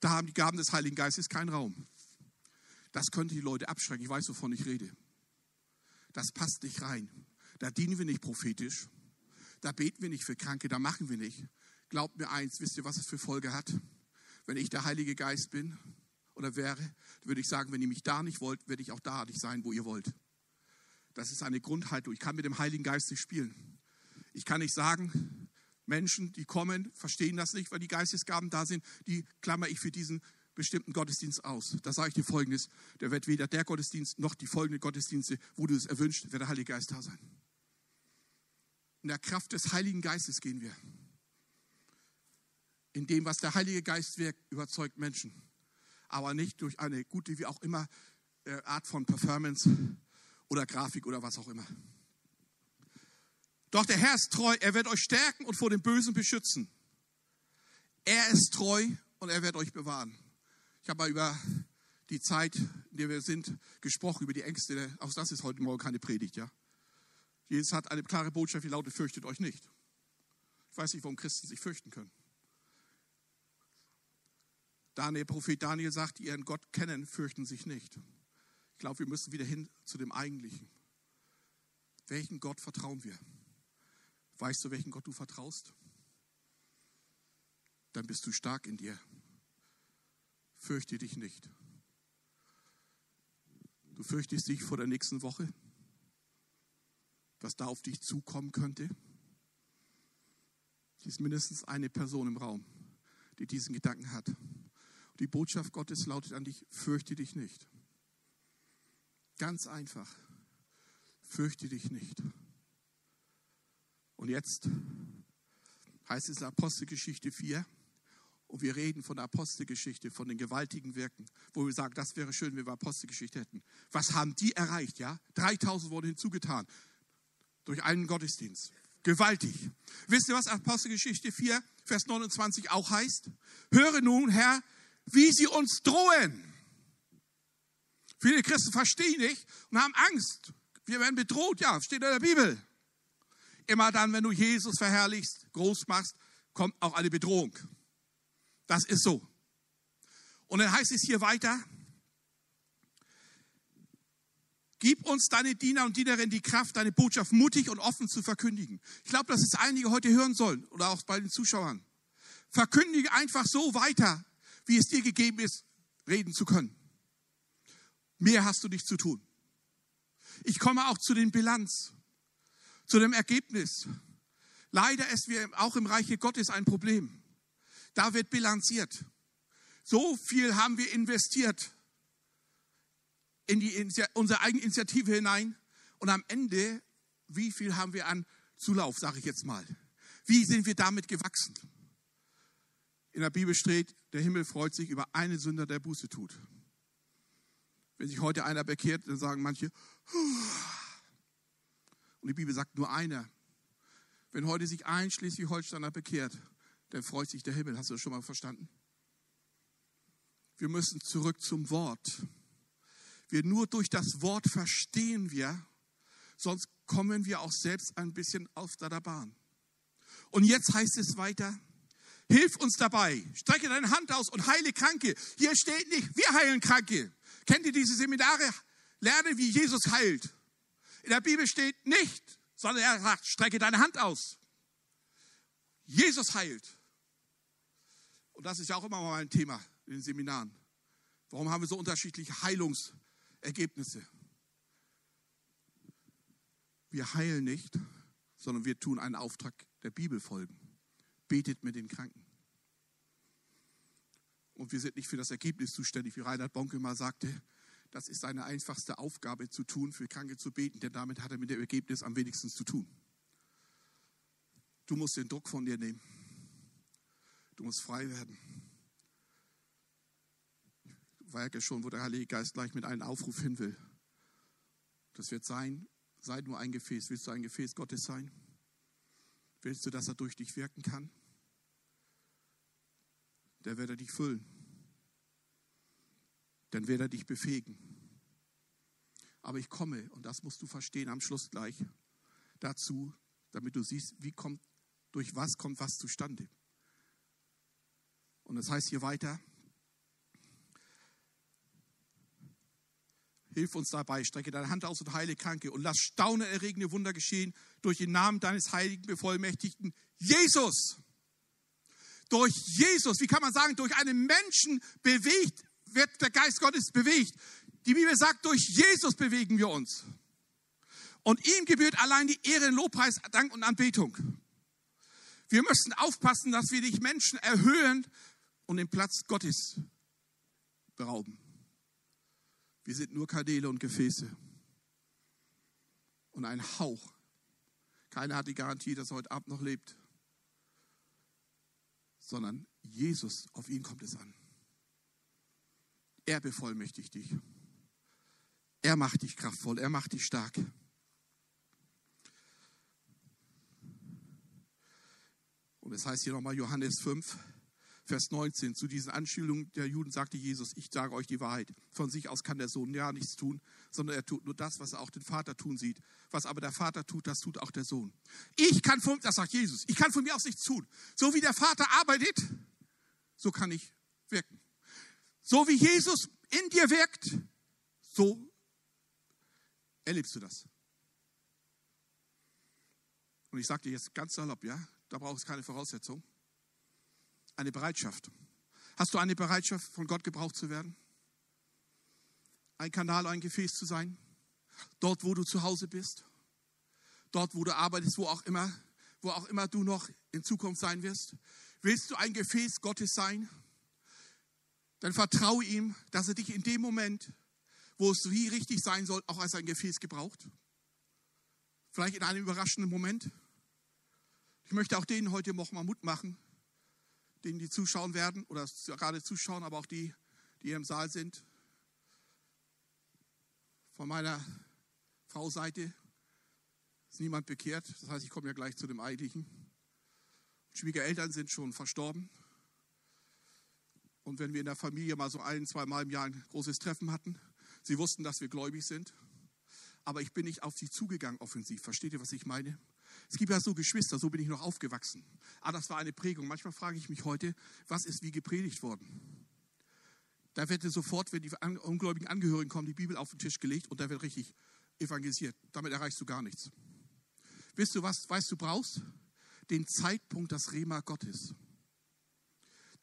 Da haben die Gaben des Heiligen Geistes keinen Raum. Das könnte die Leute abschrecken. Ich weiß, wovon ich rede. Das passt nicht rein. Da dienen wir nicht prophetisch. Da beten wir nicht für Kranke. Da machen wir nicht. Glaubt mir eins, wisst ihr, was es für Folge hat? Wenn ich der Heilige Geist bin oder wäre, würde ich sagen, wenn ihr mich da nicht wollt, werde ich auch da nicht sein, wo ihr wollt. Das ist eine Grundhaltung. Ich kann mit dem Heiligen Geist nicht spielen. Ich kann nicht sagen, Menschen, die kommen, verstehen das nicht, weil die Geistesgaben da sind, die klammer ich für diesen bestimmten Gottesdienst aus. Da sage ich dir Folgendes, der wird weder der Gottesdienst noch die folgenden Gottesdienste, wo du es erwünscht, wird der Heilige Geist da sein. In der Kraft des Heiligen Geistes gehen wir. In dem, was der Heilige Geist wirkt, überzeugt Menschen. Aber nicht durch eine gute, wie auch immer, äh, Art von Performance, oder Grafik oder was auch immer. Doch der Herr ist treu, er wird euch stärken und vor dem Bösen beschützen. Er ist treu und er wird euch bewahren. Ich habe mal über die Zeit, in der wir sind, gesprochen, über die Ängste. Auch das ist heute Morgen keine Predigt, ja. Jesus hat eine klare Botschaft, die lautet, fürchtet euch nicht. Ich weiß nicht, warum Christen sich fürchten können. Daniel, Prophet Daniel sagt, die ihren Gott kennen, fürchten sich nicht. Ich glaube, wir müssen wieder hin zu dem Eigentlichen. Welchen Gott vertrauen wir? Weißt du, welchen Gott du vertraust? Dann bist du stark in dir. Fürchte dich nicht. Du fürchtest dich vor der nächsten Woche, was da auf dich zukommen könnte. Hier ist mindestens eine Person im Raum, die diesen Gedanken hat. Die Botschaft Gottes lautet an dich, fürchte dich nicht. Ganz einfach. Fürchte dich nicht. Und jetzt heißt es Apostelgeschichte 4. Und wir reden von der Apostelgeschichte, von den gewaltigen Wirken, wo wir sagen, das wäre schön, wenn wir Apostelgeschichte hätten. Was haben die erreicht, ja? 3000 wurden hinzugetan. Durch einen Gottesdienst. Gewaltig. Wisst ihr, was Apostelgeschichte 4, Vers 29 auch heißt? Höre nun, Herr, wie sie uns drohen. Viele Christen verstehen nicht und haben Angst. Wir werden bedroht, ja, steht in der Bibel. Immer dann, wenn du Jesus verherrlichst, groß machst, kommt auch eine Bedrohung. Das ist so. Und dann heißt es hier weiter, Gib uns deine Diener und Dienerinnen die Kraft, deine Botschaft mutig und offen zu verkündigen. Ich glaube, dass es einige heute hören sollen oder auch bei den Zuschauern. Verkündige einfach so weiter, wie es dir gegeben ist, reden zu können. Mehr hast du nicht zu tun. Ich komme auch zu den Bilanz, zu dem Ergebnis. Leider ist wir auch im Reiche Gottes ein Problem. Da wird bilanziert. So viel haben wir investiert in die, unsere eigene Initiative hinein und am Ende, wie viel haben wir an Zulauf, sage ich jetzt mal. Wie sind wir damit gewachsen? In der Bibel steht, der Himmel freut sich über einen Sünder, der Buße tut. Wenn sich heute einer bekehrt, dann sagen manche, und die Bibel sagt nur einer. Wenn heute sich ein Schleswig-Holsteiner bekehrt, dann freut sich der Himmel. Hast du das schon mal verstanden? Wir müssen zurück zum Wort. Wir nur durch das Wort verstehen wir, sonst kommen wir auch selbst ein bisschen auf der Bahn. Und jetzt heißt es weiter, hilf uns dabei, strecke deine Hand aus und heile Kranke. Hier steht nicht, wir heilen Kranke. Kennt ihr diese Seminare? Lerne, wie Jesus heilt. In der Bibel steht nicht, sondern er sagt, strecke deine Hand aus. Jesus heilt. Und das ist ja auch immer mal ein Thema in den Seminaren. Warum haben wir so unterschiedliche Heilungs- Ergebnisse. Wir heilen nicht, sondern wir tun einen Auftrag der Bibel folgen. Betet mit den Kranken. Und wir sind nicht für das Ergebnis zuständig, wie Reinhard Bonke mal sagte. Das ist seine einfachste Aufgabe zu tun, für Kranke zu beten, denn damit hat er mit dem Ergebnis am wenigsten zu tun. Du musst den Druck von dir nehmen. Du musst frei werden war ja schon, wo der Heilige Geist gleich mit einem Aufruf hin will. Das wird sein, sei nur ein Gefäß. Willst du ein Gefäß Gottes sein? Willst du, dass er durch dich wirken kann? Der wird er dich füllen. Dann wird er dich befähigen. Aber ich komme, und das musst du verstehen am Schluss gleich, dazu, damit du siehst, wie kommt, durch was kommt was zustande. Und das heißt hier weiter, Hilf uns dabei, strecke deine Hand aus und heile Kranke und lass staunenerregende Wunder geschehen durch den Namen deines heiligen Bevollmächtigten Jesus. Durch Jesus, wie kann man sagen, durch einen Menschen bewegt, wird der Geist Gottes bewegt. Die Bibel sagt, durch Jesus bewegen wir uns. Und ihm gebührt allein die Ehre, Lobpreis, Dank und Anbetung. Wir müssen aufpassen, dass wir nicht Menschen erhöhen und den Platz Gottes berauben. Wir sind nur Kanäle und Gefäße. Und ein Hauch. Keiner hat die Garantie, dass er heute Abend noch lebt. Sondern Jesus, auf ihn kommt es an. Er bevollmächtigt dich. Er macht dich kraftvoll, er macht dich stark. Und es heißt hier nochmal Johannes 5, Vers 19. Zu diesen Anschuldigungen der Juden sagte Jesus, ich sage euch die Wahrheit. Von sich aus kann der Sohn ja nichts tun, sondern er tut nur das, was er auch den Vater tun sieht. Was aber der Vater tut, das tut auch der Sohn. Ich kann von, das sagt Jesus, ich kann von mir aus nichts tun. So wie der Vater arbeitet, so kann ich wirken. So wie Jesus in dir wirkt, so erlebst du das. Und ich sage dir jetzt ganz salopp, ja, da braucht es keine Voraussetzung eine Bereitschaft. Hast du eine Bereitschaft, von Gott gebraucht zu werden? Ein Kanal, ein Gefäß zu sein? Dort, wo du zu Hause bist? Dort, wo du arbeitest, wo auch immer, wo auch immer du noch in Zukunft sein wirst? Willst du ein Gefäß Gottes sein? Dann vertraue ihm, dass er dich in dem Moment, wo es wie richtig sein soll, auch als ein Gefäß gebraucht. Vielleicht in einem überraschenden Moment. Ich möchte auch denen heute noch mal Mut machen, denen die zuschauen werden oder gerade zuschauen, aber auch die, die hier im Saal sind. Von meiner Frau Seite Ist niemand bekehrt. Das heißt, ich komme ja gleich zu dem Eigentlichen. Schwiegereltern sind schon verstorben. Und wenn wir in der Familie mal so ein, zwei Mal im Jahr ein großes Treffen hatten, sie wussten, dass wir gläubig sind. Aber ich bin nicht auf sie zugegangen offensiv. Versteht ihr, was ich meine? Es gibt ja so Geschwister, so bin ich noch aufgewachsen. Ah, das war eine Prägung. Manchmal frage ich mich heute, was ist wie gepredigt worden? Da wird sofort, wenn die ungläubigen Angehörigen kommen, die Bibel auf den Tisch gelegt und da wird richtig evangelisiert. Damit erreichst du gar nichts. Wisst du, was weißt du brauchst? Den Zeitpunkt, das Rema Gottes.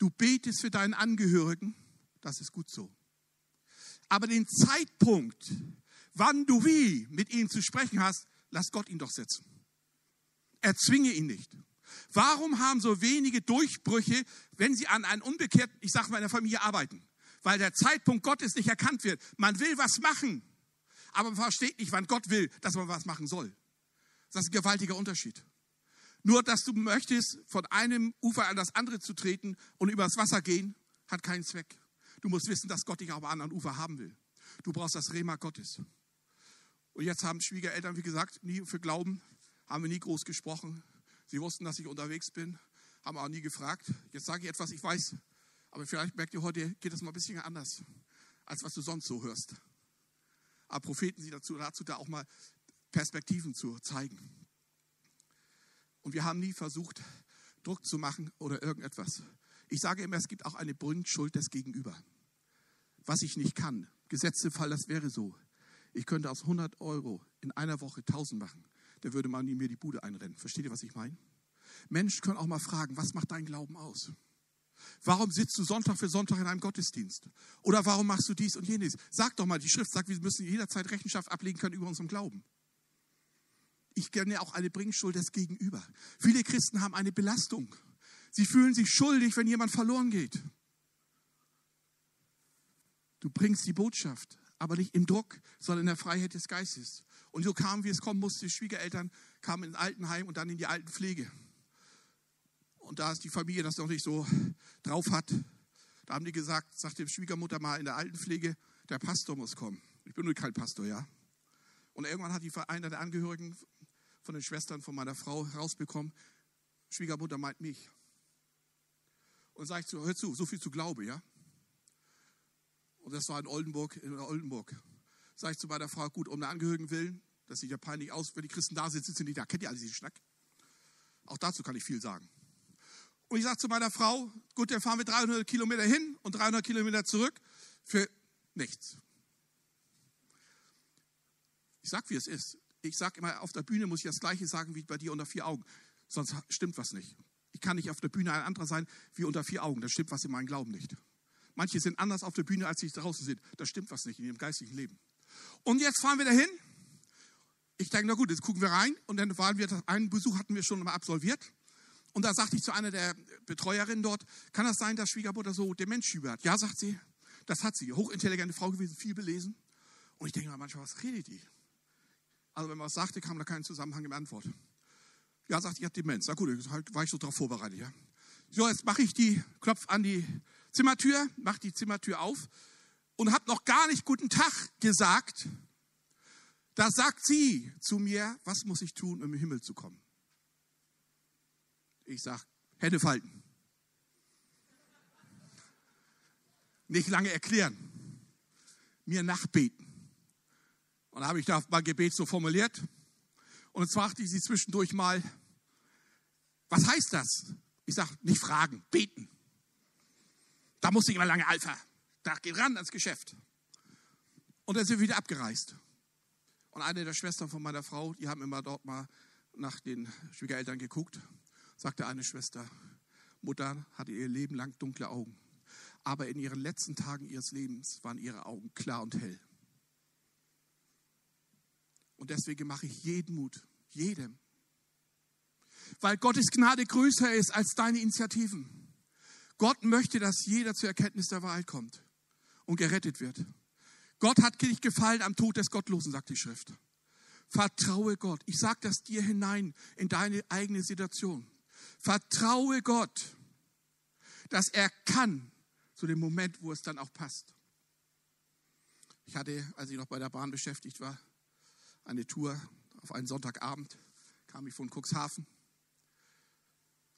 Du betest für deinen Angehörigen, das ist gut so. Aber den Zeitpunkt, wann du wie mit ihnen zu sprechen hast, lass Gott ihn doch setzen. Erzwinge ihn nicht. Warum haben so wenige Durchbrüche, wenn sie an einen Unbekehrten, ich sage mal in der Familie, arbeiten? Weil der Zeitpunkt Gottes nicht erkannt wird. Man will was machen, aber man versteht nicht, wann Gott will, dass man was machen soll. Das ist ein gewaltiger Unterschied. Nur, dass du möchtest, von einem Ufer an das andere zu treten und übers Wasser gehen, hat keinen Zweck. Du musst wissen, dass Gott dich auf einem anderen Ufer haben will. Du brauchst das Rema Gottes. Und jetzt haben Schwiegereltern, wie gesagt, nie für Glauben, haben wir nie groß gesprochen. Sie wussten, dass ich unterwegs bin, haben auch nie gefragt. Jetzt sage ich etwas, ich weiß, aber vielleicht merkt ihr heute, geht das mal ein bisschen anders, als was du sonst so hörst. Aber Propheten sind dazu, dazu da auch mal Perspektiven zu zeigen. Und wir haben nie versucht, Druck zu machen oder irgendetwas. Ich sage immer, es gibt auch eine Bringschuld des Gegenüber. Was ich nicht kann. Gesetzesfall, das wäre so. Ich könnte aus 100 Euro in einer Woche 1000 machen. Da würde man mir die Bude einrennen. Versteht ihr, was ich meine? Menschen können auch mal fragen, was macht dein Glauben aus? Warum sitzt du Sonntag für Sonntag in einem Gottesdienst? Oder warum machst du dies und jenes? Sag doch mal, die Schrift sagt, wir müssen jederzeit Rechenschaft ablegen können über unseren Glauben. Ich kenne auch eine Bringschuld des Gegenüber. Viele Christen haben eine Belastung. Sie fühlen sich schuldig, wenn jemand verloren geht. Du bringst die Botschaft, aber nicht im Druck, sondern in der Freiheit des Geistes. Und so kam, wie es kommen musste, die Schwiegereltern kamen in Altenheim und dann in die Altenpflege. Und da ist die Familie das noch nicht so drauf hat, da haben die gesagt, sagt die Schwiegermutter mal in der Altenpflege, der Pastor muss kommen. Ich bin nur kein Pastor, ja. Und irgendwann hat die einer der Angehörigen von den Schwestern von meiner Frau rausbekommen, Schwiegermutter meint mich. Und sage ich zu, hör zu, so viel zu Glaube, ja. Und das war in Oldenburg, in Oldenburg. Sage ich zu meiner Frau, gut, um der Angehörigen willen, das sieht ja peinlich aus, wenn die Christen da sitzen, sind die da. Kennt ihr alle diesen Schnack? Auch dazu kann ich viel sagen. Und ich sage zu meiner Frau, gut, dann fahren wir 300 Kilometer hin und 300 Kilometer zurück für nichts. Ich sage, wie es ist. Ich sage immer, auf der Bühne muss ich das Gleiche sagen wie bei dir unter vier Augen. Sonst stimmt was nicht. Ich kann nicht auf der Bühne ein anderer sein wie unter vier Augen. Das stimmt was in meinem Glauben nicht. Manche sind anders auf der Bühne, als sie draußen sind. Das stimmt was nicht in ihrem geistlichen Leben. Und jetzt fahren wir dahin. Ich denke, na gut, jetzt gucken wir rein. Und dann waren wir, einen Besuch hatten wir schon mal absolviert. Und da sagte ich zu einer der Betreuerinnen dort, kann das sein, dass Schwiegermutter so Demenzschübe hat? Ja, sagt sie, das hat sie. Hochintelligente Frau gewesen, viel belesen. Und ich denke mal manchmal, was redet die? Also wenn man was sagte, kam da kein Zusammenhang im Antwort. Ja, sagt, ich habe Demenz. Na gut, war ich so darauf vorbereitet. Ja. So, jetzt mache ich die, klopf an die Zimmertür, mache die Zimmertür auf und habe noch gar nicht guten Tag gesagt. Da sagt sie zu mir, was muss ich tun, um im Himmel zu kommen? Ich sage, Hände falten. Nicht lange erklären. Mir nachbeten. Und da habe ich da mein Gebet so formuliert. Und jetzt fragte ich sie zwischendurch mal, was heißt das? Ich sage, nicht fragen, beten. Da musste ich immer lange Alpha. Da geht ran ans Geschäft. Und dann sind wir wieder abgereist. Und eine der Schwestern von meiner Frau, die haben immer dort mal nach den Schwiegereltern geguckt sagte eine Schwester, Mutter hatte ihr Leben lang dunkle Augen. Aber in ihren letzten Tagen ihres Lebens waren ihre Augen klar und hell. Und deswegen mache ich jeden Mut, jedem. Weil Gottes Gnade größer ist als deine Initiativen. Gott möchte, dass jeder zur Erkenntnis der Wahrheit kommt und gerettet wird. Gott hat nicht gefallen am Tod des Gottlosen, sagt die Schrift. Vertraue Gott. Ich sage das dir hinein in deine eigene Situation. Vertraue Gott, dass er kann zu dem Moment, wo es dann auch passt. Ich hatte, als ich noch bei der Bahn beschäftigt war, eine Tour auf einen Sonntagabend, kam ich von Cuxhaven.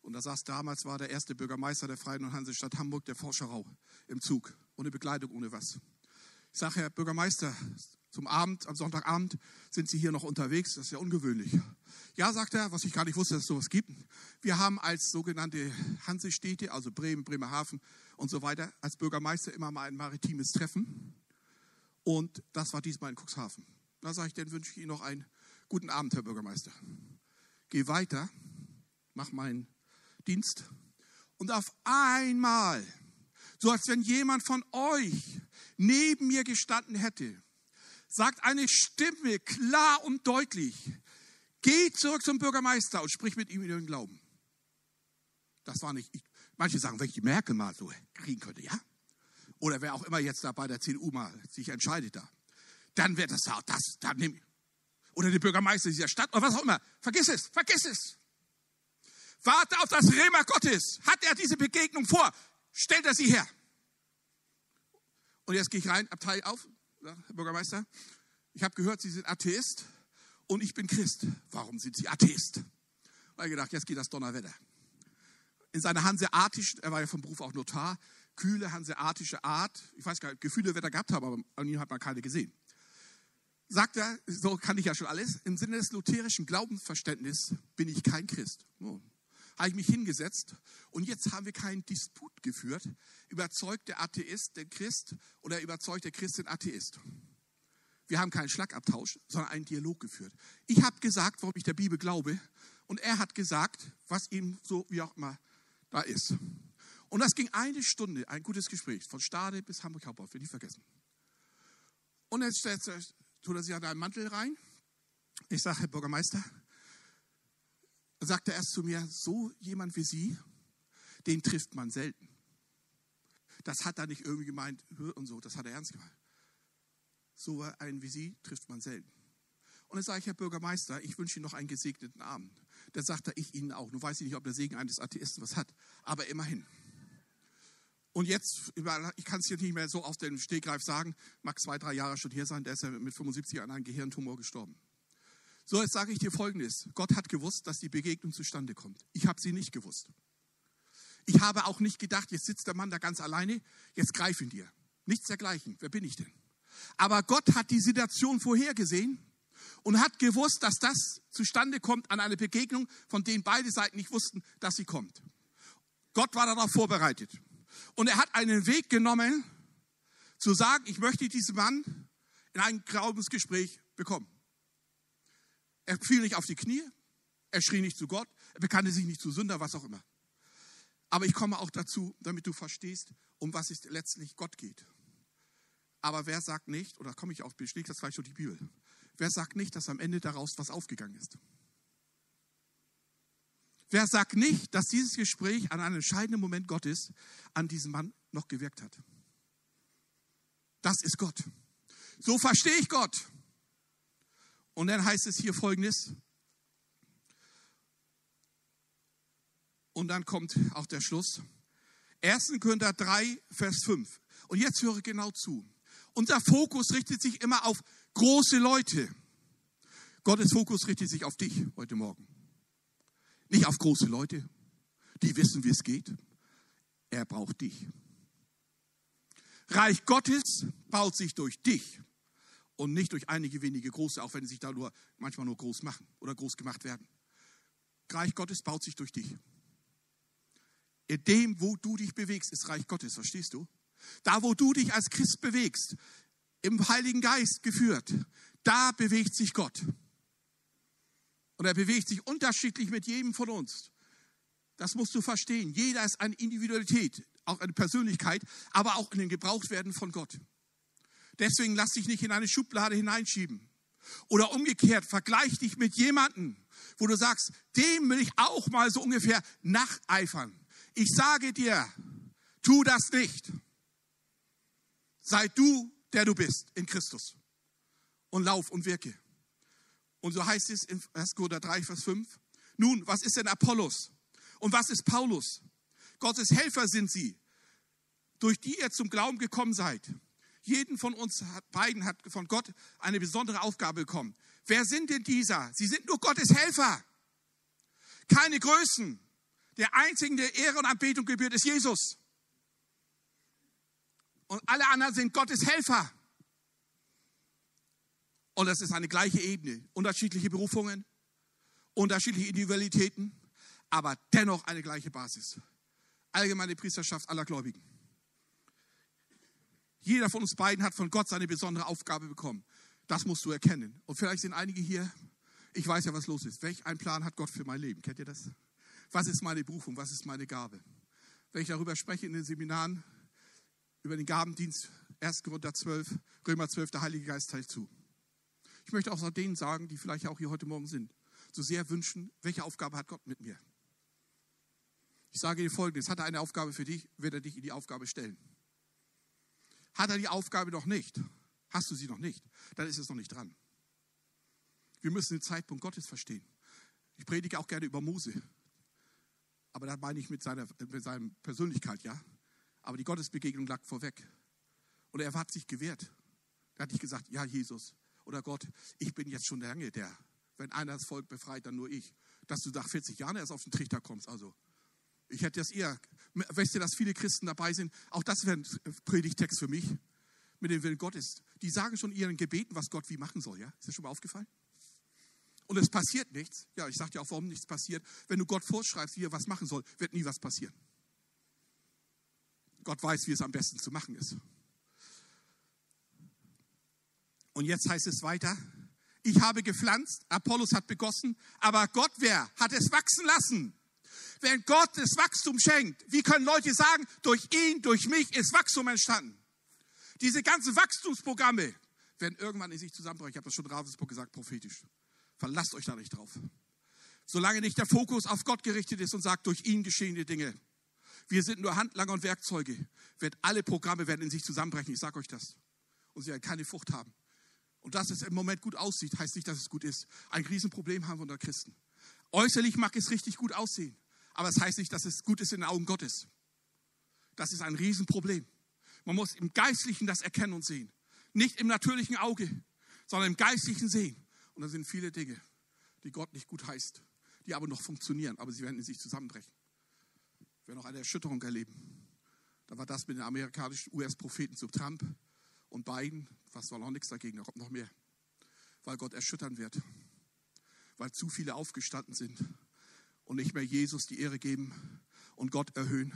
Und da saß damals, war der erste Bürgermeister der Freien und Hansestadt Hamburg, der Forscherau, im Zug, ohne Bekleidung, ohne was. Ich sage, Herr Bürgermeister, zum Abend, am Sonntagabend sind Sie hier noch unterwegs, das ist ja ungewöhnlich. Ja, sagt er, was ich gar nicht wusste, dass es sowas gibt. Wir haben als sogenannte Hansestädte, also Bremen, Bremerhaven und so weiter, als Bürgermeister immer mal ein maritimes Treffen. Und das war diesmal in Cuxhaven. Da sage ich, dann wünsche ich Ihnen noch einen guten Abend, Herr Bürgermeister. Geh weiter, mach meinen Dienst. Und auf einmal, so als wenn jemand von euch neben mir gestanden hätte, sagt eine Stimme klar und deutlich, geh zurück zum Bürgermeister und sprich mit ihm über den Glauben. Das war nicht, ich, manche sagen, wenn ich die Merkel mal so kriegen könnte, ja? Oder wer auch immer jetzt da bei der CDU mal sich entscheidet da, dann wird das, das, dann nehm, oder der Bürgermeister dieser Stadt oder was auch immer. Vergiss es, vergiss es. Warte auf das Rema Gottes. Hat er diese Begegnung vor? Stellt er sie her. Und jetzt gehe ich rein, Abteil auf, Herr Bürgermeister. Ich habe gehört, Sie sind Atheist und ich bin Christ. Warum sind Sie Atheist? Weil ich gedacht, jetzt geht das Donnerwetter. In seiner hanseatischen, er war ja vom Beruf auch Notar, kühle hanseatische Art, ich weiß gar nicht, Gefühle wird er gehabt haben, aber an ihm hat man keine gesehen. Sagt er, so kann ich ja schon alles, im Sinne des lutherischen Glaubensverständnisses bin ich kein Christ. Oh, habe ich mich hingesetzt und jetzt haben wir keinen Disput geführt. Überzeugt der Atheist den Christ oder überzeugt der Christ den Atheist? Wir haben keinen Schlagabtausch, sondern einen Dialog geführt. Ich habe gesagt, warum ich der Bibel glaube und er hat gesagt, was ihm so wie auch immer da ist. Und das ging eine Stunde, ein gutes Gespräch, von Stade bis Hamburg Hauptbahnhof, will ich vergessen. Und jetzt tut er sich an einen Mantel rein. Ich sage, Herr Bürgermeister, sagte er erst zu mir, so jemand wie Sie, den trifft man selten. Das hat er nicht irgendwie gemeint und so, das hat er ernst gemeint. So einen wie Sie trifft man selten. Und dann sage ich, Herr Bürgermeister, ich wünsche Ihnen noch einen gesegneten Abend. Dann sagt er, ich Ihnen auch. Nun weiß ich nicht, ob der Segen eines Atheisten was hat, aber immerhin. Und jetzt, ich kann es hier nicht mehr so auf den Stegreif sagen, mag zwei, drei Jahre schon hier sein, der ist ja mit 75 an einem Gehirntumor gestorben. So, jetzt sage ich dir Folgendes. Gott hat gewusst, dass die Begegnung zustande kommt. Ich habe sie nicht gewusst. Ich habe auch nicht gedacht, jetzt sitzt der Mann da ganz alleine, jetzt greif ihn dir. Nichts dergleichen. Wer bin ich denn? Aber Gott hat die Situation vorhergesehen und hat gewusst, dass das zustande kommt an einer Begegnung, von denen beide Seiten nicht wussten, dass sie kommt. Gott war darauf vorbereitet. Und er hat einen Weg genommen, zu sagen, ich möchte diesen Mann in ein Glaubensgespräch bekommen. Er fiel nicht auf die Knie, er schrie nicht zu Gott, er bekannte sich nicht zu Sünder, was auch immer. Aber ich komme auch dazu, damit du verstehst, um was es letztlich Gott geht. Aber wer sagt nicht, oder komme ich auf, beschlägt das vielleicht schon die Bibel, wer sagt nicht, dass am Ende daraus was aufgegangen ist? Wer sagt nicht, dass dieses Gespräch an einem entscheidenden Moment Gottes an diesem Mann noch gewirkt hat? Das ist Gott. So verstehe ich Gott. Und dann heißt es hier folgendes. Und dann kommt auch der Schluss. 1. Korinther 3, Vers 5. Und jetzt höre genau zu. Unser Fokus richtet sich immer auf große Leute. Gottes Fokus richtet sich auf dich heute Morgen. Nicht auf große Leute, die wissen, wie es geht. Er braucht dich. Reich Gottes baut sich durch dich und nicht durch einige wenige große, auch wenn sie sich da nur manchmal nur groß machen oder groß gemacht werden. Reich Gottes baut sich durch dich. In dem, wo du dich bewegst, ist Reich Gottes, verstehst du? Da, wo du dich als Christ bewegst, im Heiligen Geist geführt, da bewegt sich Gott. Und er bewegt sich unterschiedlich mit jedem von uns. Das musst du verstehen. Jeder ist eine Individualität, auch eine Persönlichkeit, aber auch in den Gebrauchtwerden von Gott. Deswegen lass dich nicht in eine Schublade hineinschieben. Oder umgekehrt, vergleich dich mit jemandem, wo du sagst, dem will ich auch mal so ungefähr nacheifern. Ich sage dir, tu das nicht. Sei du, der du bist in Christus. Und lauf und wirke. Und so heißt es in 1. Korinther 3, Vers 5. Nun, was ist denn Apollos? Und was ist Paulus? Gottes Helfer sind sie, durch die ihr zum Glauben gekommen seid. Jeden von uns beiden hat von Gott eine besondere Aufgabe bekommen. Wer sind denn dieser? Sie sind nur Gottes Helfer. Keine Größen. Der einzige, der Ehre und Anbetung gebührt, ist Jesus. Und alle anderen sind Gottes Helfer. Und das ist eine gleiche Ebene. Unterschiedliche Berufungen, unterschiedliche Individualitäten, aber dennoch eine gleiche Basis. Allgemeine Priesterschaft aller Gläubigen. Jeder von uns beiden hat von Gott seine besondere Aufgabe bekommen. Das musst du erkennen. Und vielleicht sind einige hier, ich weiß ja, was los ist. Welch ein Plan hat Gott für mein Leben? Kennt ihr das? Was ist meine Berufung? Was ist meine Gabe? Wenn ich darüber spreche in den Seminaren, über den Gabendienst, 1. Korinther 12, Römer 12, der Heilige Geist teilt zu. Ich möchte auch noch denen sagen, die vielleicht auch hier heute Morgen sind, so sehr wünschen, welche Aufgabe hat Gott mit mir? Ich sage dir folgendes, hat er eine Aufgabe für dich, wird er dich in die Aufgabe stellen. Hat er die Aufgabe noch nicht, hast du sie noch nicht, dann ist es noch nicht dran. Wir müssen den Zeitpunkt Gottes verstehen. Ich predige auch gerne über Mose, aber da meine ich mit seiner, mit seiner Persönlichkeit, ja. Aber die Gottesbegegnung lag vorweg. Und er hat sich gewehrt. Er hat nicht gesagt, ja, Jesus oder Gott, ich bin jetzt schon lange der. Wenn einer das Volk befreit, dann nur ich. Dass du nach 40 Jahren erst auf den Trichter kommst, also. Ich hätte das eher, weißt du, dass viele Christen dabei sind, auch das wäre ein Predigtext für mich, mit dem Willen Gottes. Die sagen schon ihren Gebeten, was Gott wie machen soll, ja? Ist das schon mal aufgefallen? Und es passiert nichts. Ja, ich sage dir auch, warum nichts passiert. Wenn du Gott vorschreibst, wie er was machen soll, wird nie was passieren. Gott weiß, wie es am besten zu machen ist. Und jetzt heißt es weiter, ich habe gepflanzt, Apollos hat begossen, aber Gott wer hat es wachsen lassen? Wenn Gott das Wachstum schenkt, wie können Leute sagen, durch ihn, durch mich ist Wachstum entstanden? Diese ganzen Wachstumsprogramme werden irgendwann in sich zusammenbrechen. Ich habe das schon Ravensburg gesagt, prophetisch. Verlasst euch da nicht drauf. Solange nicht der Fokus auf Gott gerichtet ist und sagt, durch ihn geschehen die Dinge. Wir sind nur Handlanger und Werkzeuge. Wird alle Programme werden in sich zusammenbrechen. Ich sage euch das. Und sie werden keine Frucht haben. Und dass es im Moment gut aussieht, heißt nicht, dass es gut ist. Ein Riesenproblem haben wir unter Christen. Äußerlich mag es richtig gut aussehen, aber es heißt nicht, dass es gut ist in den Augen Gottes. Das ist ein Riesenproblem. Man muss im Geistlichen das erkennen und sehen. Nicht im natürlichen Auge, sondern im Geistlichen sehen. Und da sind viele Dinge, die Gott nicht gut heißt, die aber noch funktionieren, aber sie werden in sich zusammenbrechen. Wir werden noch eine Erschütterung erleben. Da war das mit den amerikanischen US-Propheten zu Trump und Biden, was war noch nichts dagegen, da kommt noch mehr. Weil Gott erschüttern wird. Weil zu viele aufgestanden sind und nicht mehr Jesus die Ehre geben und Gott erhöhen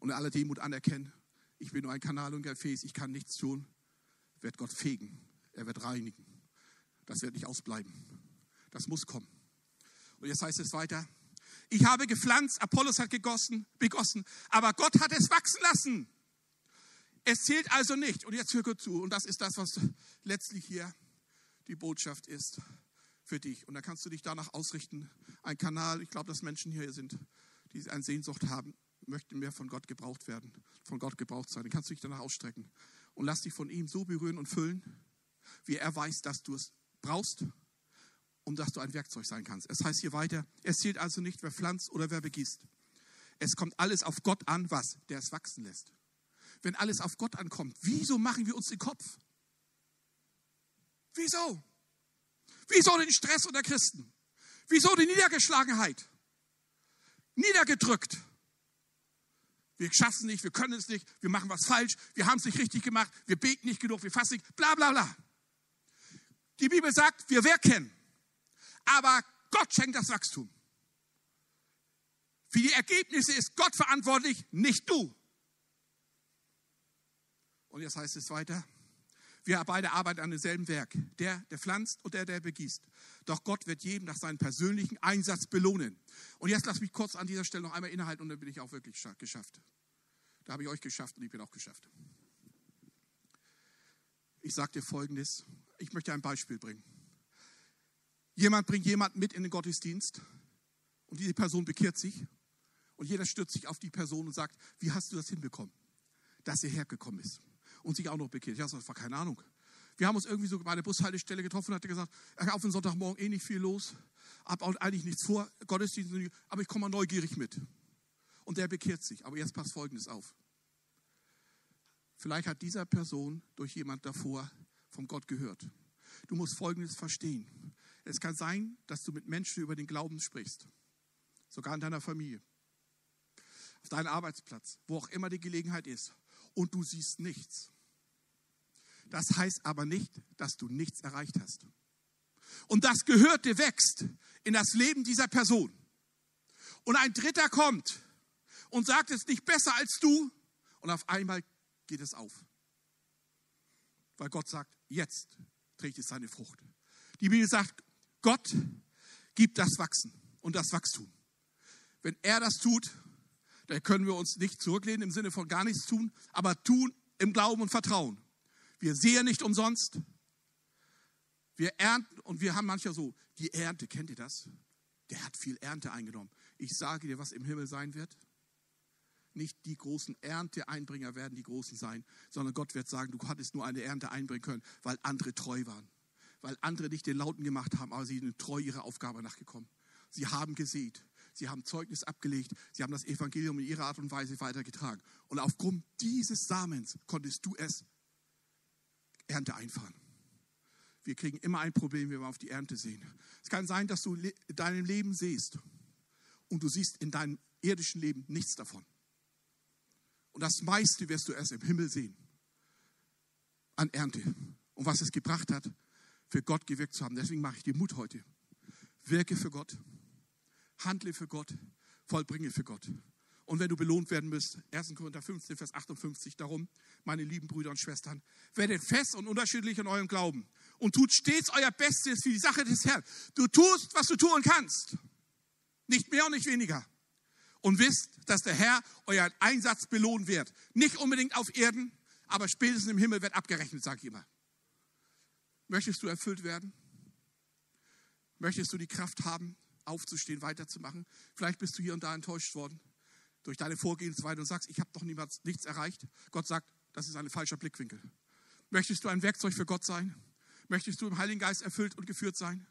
und in aller Demut anerkennen. Ich bin nur ein Kanal und Gefäß, ich kann nichts tun. Wird Gott fegen, er wird reinigen. Das wird nicht ausbleiben. Das muss kommen. Und jetzt heißt es weiter, ich habe gepflanzt, Apollos hat gegossen, begossen, aber Gott hat es wachsen lassen. Es zählt also nicht. Und jetzt hör gut zu. Und das ist das, was letztlich hier die Botschaft ist für dich. Und da kannst du dich danach ausrichten. Ein Kanal, ich glaube, dass Menschen hier sind, die eine Sehnsucht haben, möchten mehr von Gott gebraucht werden, von Gott gebraucht sein. Dann kannst du dich danach ausstrecken. Und lass dich von ihm so berühren und füllen, wie er weiß, dass du es brauchst, um dass du ein Werkzeug sein kannst. Es heißt hier weiter, es zählt also nicht, wer pflanzt oder wer begießt. Es kommt alles auf Gott an, was? Der es wachsen lässt wenn alles auf Gott ankommt, wieso machen wir uns den Kopf? Wieso? Wieso den Stress unter Christen? Wieso die Niedergeschlagenheit? Niedergedrückt. Wir schaffen es nicht, wir können es nicht, wir machen was falsch, wir haben es nicht richtig gemacht, wir beten nicht genug, wir fassen nicht, bla bla bla. Die Bibel sagt, wir wirken, aber Gott schenkt das Wachstum. Für die Ergebnisse ist Gott verantwortlich, nicht du. Und jetzt heißt es weiter, wir beide arbeiten an demselben Werk. Der, der pflanzt und der, der begießt. Doch Gott wird jedem nach seinem persönlichen Einsatz belohnen. Und jetzt lass mich kurz an dieser Stelle noch einmal innehalten und dann bin ich auch wirklich geschafft. Da habe ich euch geschafft und ich bin auch geschafft. Ich sage dir Folgendes. Ich möchte ein Beispiel bringen. Jemand bringt jemanden mit in den Gottesdienst und diese Person bekehrt sich und jeder stürzt sich auf die Person und sagt, wie hast du das hinbekommen, dass er hergekommen ist? Und sich auch noch bekehrt. Ja, das war keine Ahnung. Wir haben uns irgendwie so bei der Bushaltestelle getroffen und hat gesagt, auf den Sonntagmorgen eh nicht viel los, habe auch eigentlich nichts vor, Gottesdienst, aber ich komme mal neugierig mit. Und der bekehrt sich. Aber jetzt passt Folgendes auf. Vielleicht hat dieser Person durch jemand davor von Gott gehört. Du musst Folgendes verstehen. Es kann sein, dass du mit Menschen über den Glauben sprichst, sogar in deiner Familie, auf deinem Arbeitsplatz, wo auch immer die Gelegenheit ist, und du siehst nichts. Das heißt aber nicht, dass du nichts erreicht hast. Und das Gehörte wächst in das Leben dieser Person. Und ein Dritter kommt und sagt es nicht besser als du. Und auf einmal geht es auf. Weil Gott sagt, jetzt trägt es seine Frucht. Die Bibel sagt, Gott gibt das Wachsen und das Wachstum. Wenn er das tut, dann können wir uns nicht zurücklehnen im Sinne von gar nichts tun, aber tun im Glauben und Vertrauen. Wir sehen nicht umsonst. Wir ernten und wir haben manchmal so, die Ernte, kennt ihr das? Der hat viel Ernte eingenommen. Ich sage dir, was im Himmel sein wird. Nicht die großen Ernteeinbringer werden die Großen sein, sondern Gott wird sagen, du hattest nur eine Ernte einbringen können, weil andere treu waren. Weil andere nicht den Lauten gemacht haben, aber sie sind treu ihrer Aufgabe nachgekommen. Sie haben gesät, sie haben Zeugnis abgelegt, sie haben das Evangelium in ihrer Art und Weise weitergetragen. Und aufgrund dieses Samens konntest du es Ernte einfahren. Wir kriegen immer ein Problem, wenn wir auf die Ernte sehen. Es kann sein, dass du in deinem Leben siehst und du siehst in deinem irdischen Leben nichts davon. Und das meiste wirst du erst im Himmel sehen. An Ernte. Und was es gebracht hat, für Gott gewirkt zu haben. Deswegen mache ich dir Mut heute. Wirke für Gott. Handle für Gott. Vollbringe für Gott. Und wenn du belohnt werden müsst, 1. Korinther 15, Vers 58, darum, meine lieben Brüder und Schwestern, werdet fest und unterschiedlich in eurem Glauben und tut stets euer Bestes für die Sache des Herrn. Du tust, was du tun kannst. Nicht mehr und nicht weniger und wisst, dass der Herr euren Einsatz belohnen wird. Nicht unbedingt auf Erden, aber spätestens im Himmel wird abgerechnet, sage ich immer. Möchtest du erfüllt werden? Möchtest du die Kraft haben, aufzustehen, weiterzumachen? Vielleicht bist du hier und da enttäuscht worden durch deine Vorgehensweise und sagst, ich habe doch niemals nichts erreicht. Gott sagt, das ist ein falscher Blickwinkel. Möchtest du ein Werkzeug für Gott sein? Möchtest du im Heiligen Geist erfüllt und geführt sein?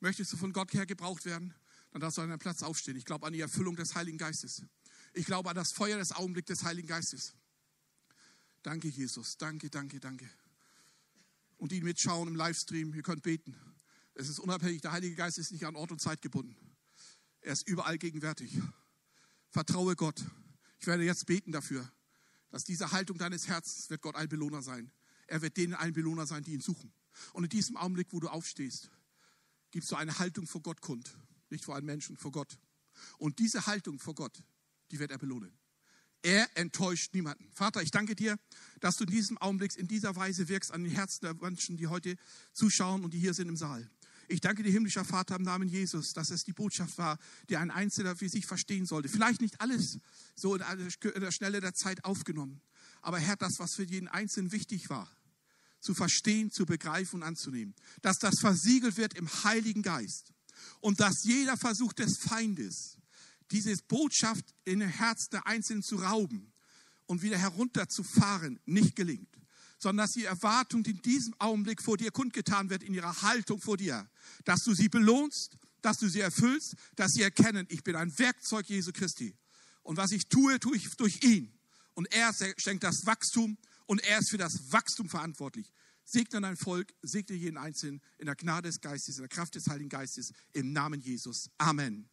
Möchtest du von Gott her gebraucht werden? dann darfst du an deinem Platz aufstehen. Ich glaube an die Erfüllung des Heiligen Geistes. Ich glaube an das Feuer des Augenblicks des Heiligen Geistes. Danke, Jesus. Danke, danke, danke. Und die mitschauen im Livestream, ihr könnt beten. Es ist unabhängig, der Heilige Geist ist nicht an Ort und Zeit gebunden. Er ist überall gegenwärtig. Vertraue Gott. Ich werde jetzt beten dafür, dass diese Haltung deines Herzens wird Gott ein Belohner sein. Er wird denen ein Belohner sein, die ihn suchen. Und in diesem Augenblick, wo du aufstehst, gibst du eine Haltung vor Gott kund nicht vor einem Menschen, vor Gott. Und diese Haltung vor Gott, die wird er belohnen. Er enttäuscht niemanden. Vater, ich danke dir, dass du in diesem Augenblick in dieser Weise wirkst an den Herzen der Menschen, die heute zuschauen und die hier sind im Saal. Ich danke dir, himmlischer Vater, im Namen Jesus, dass es die Botschaft war, die ein Einzelner für sich verstehen sollte. Vielleicht nicht alles so in der Schnelle der Zeit aufgenommen, aber Herr, das, was für jeden Einzelnen wichtig war, zu verstehen, zu begreifen und anzunehmen, dass das versiegelt wird im Heiligen Geist und dass jeder Versuch des Feindes, diese Botschaft in den Herzen der Einzelnen zu rauben und wieder herunterzufahren, nicht gelingt, sondern dass die Erwartung, die in diesem Augenblick vor dir kundgetan wird, in ihrer Haltung vor dir, dass du sie belohnst, dass du sie erfüllst, dass sie erkennen, ich bin ein Werkzeug Jesu Christi. Und was ich tue, tue ich durch ihn. Und er schenkt das Wachstum und er ist für das Wachstum verantwortlich. Segne dein Volk, segne jeden Einzelnen in der Gnade des Geistes, in der Kraft des Heiligen Geistes, im Namen Jesus. Amen.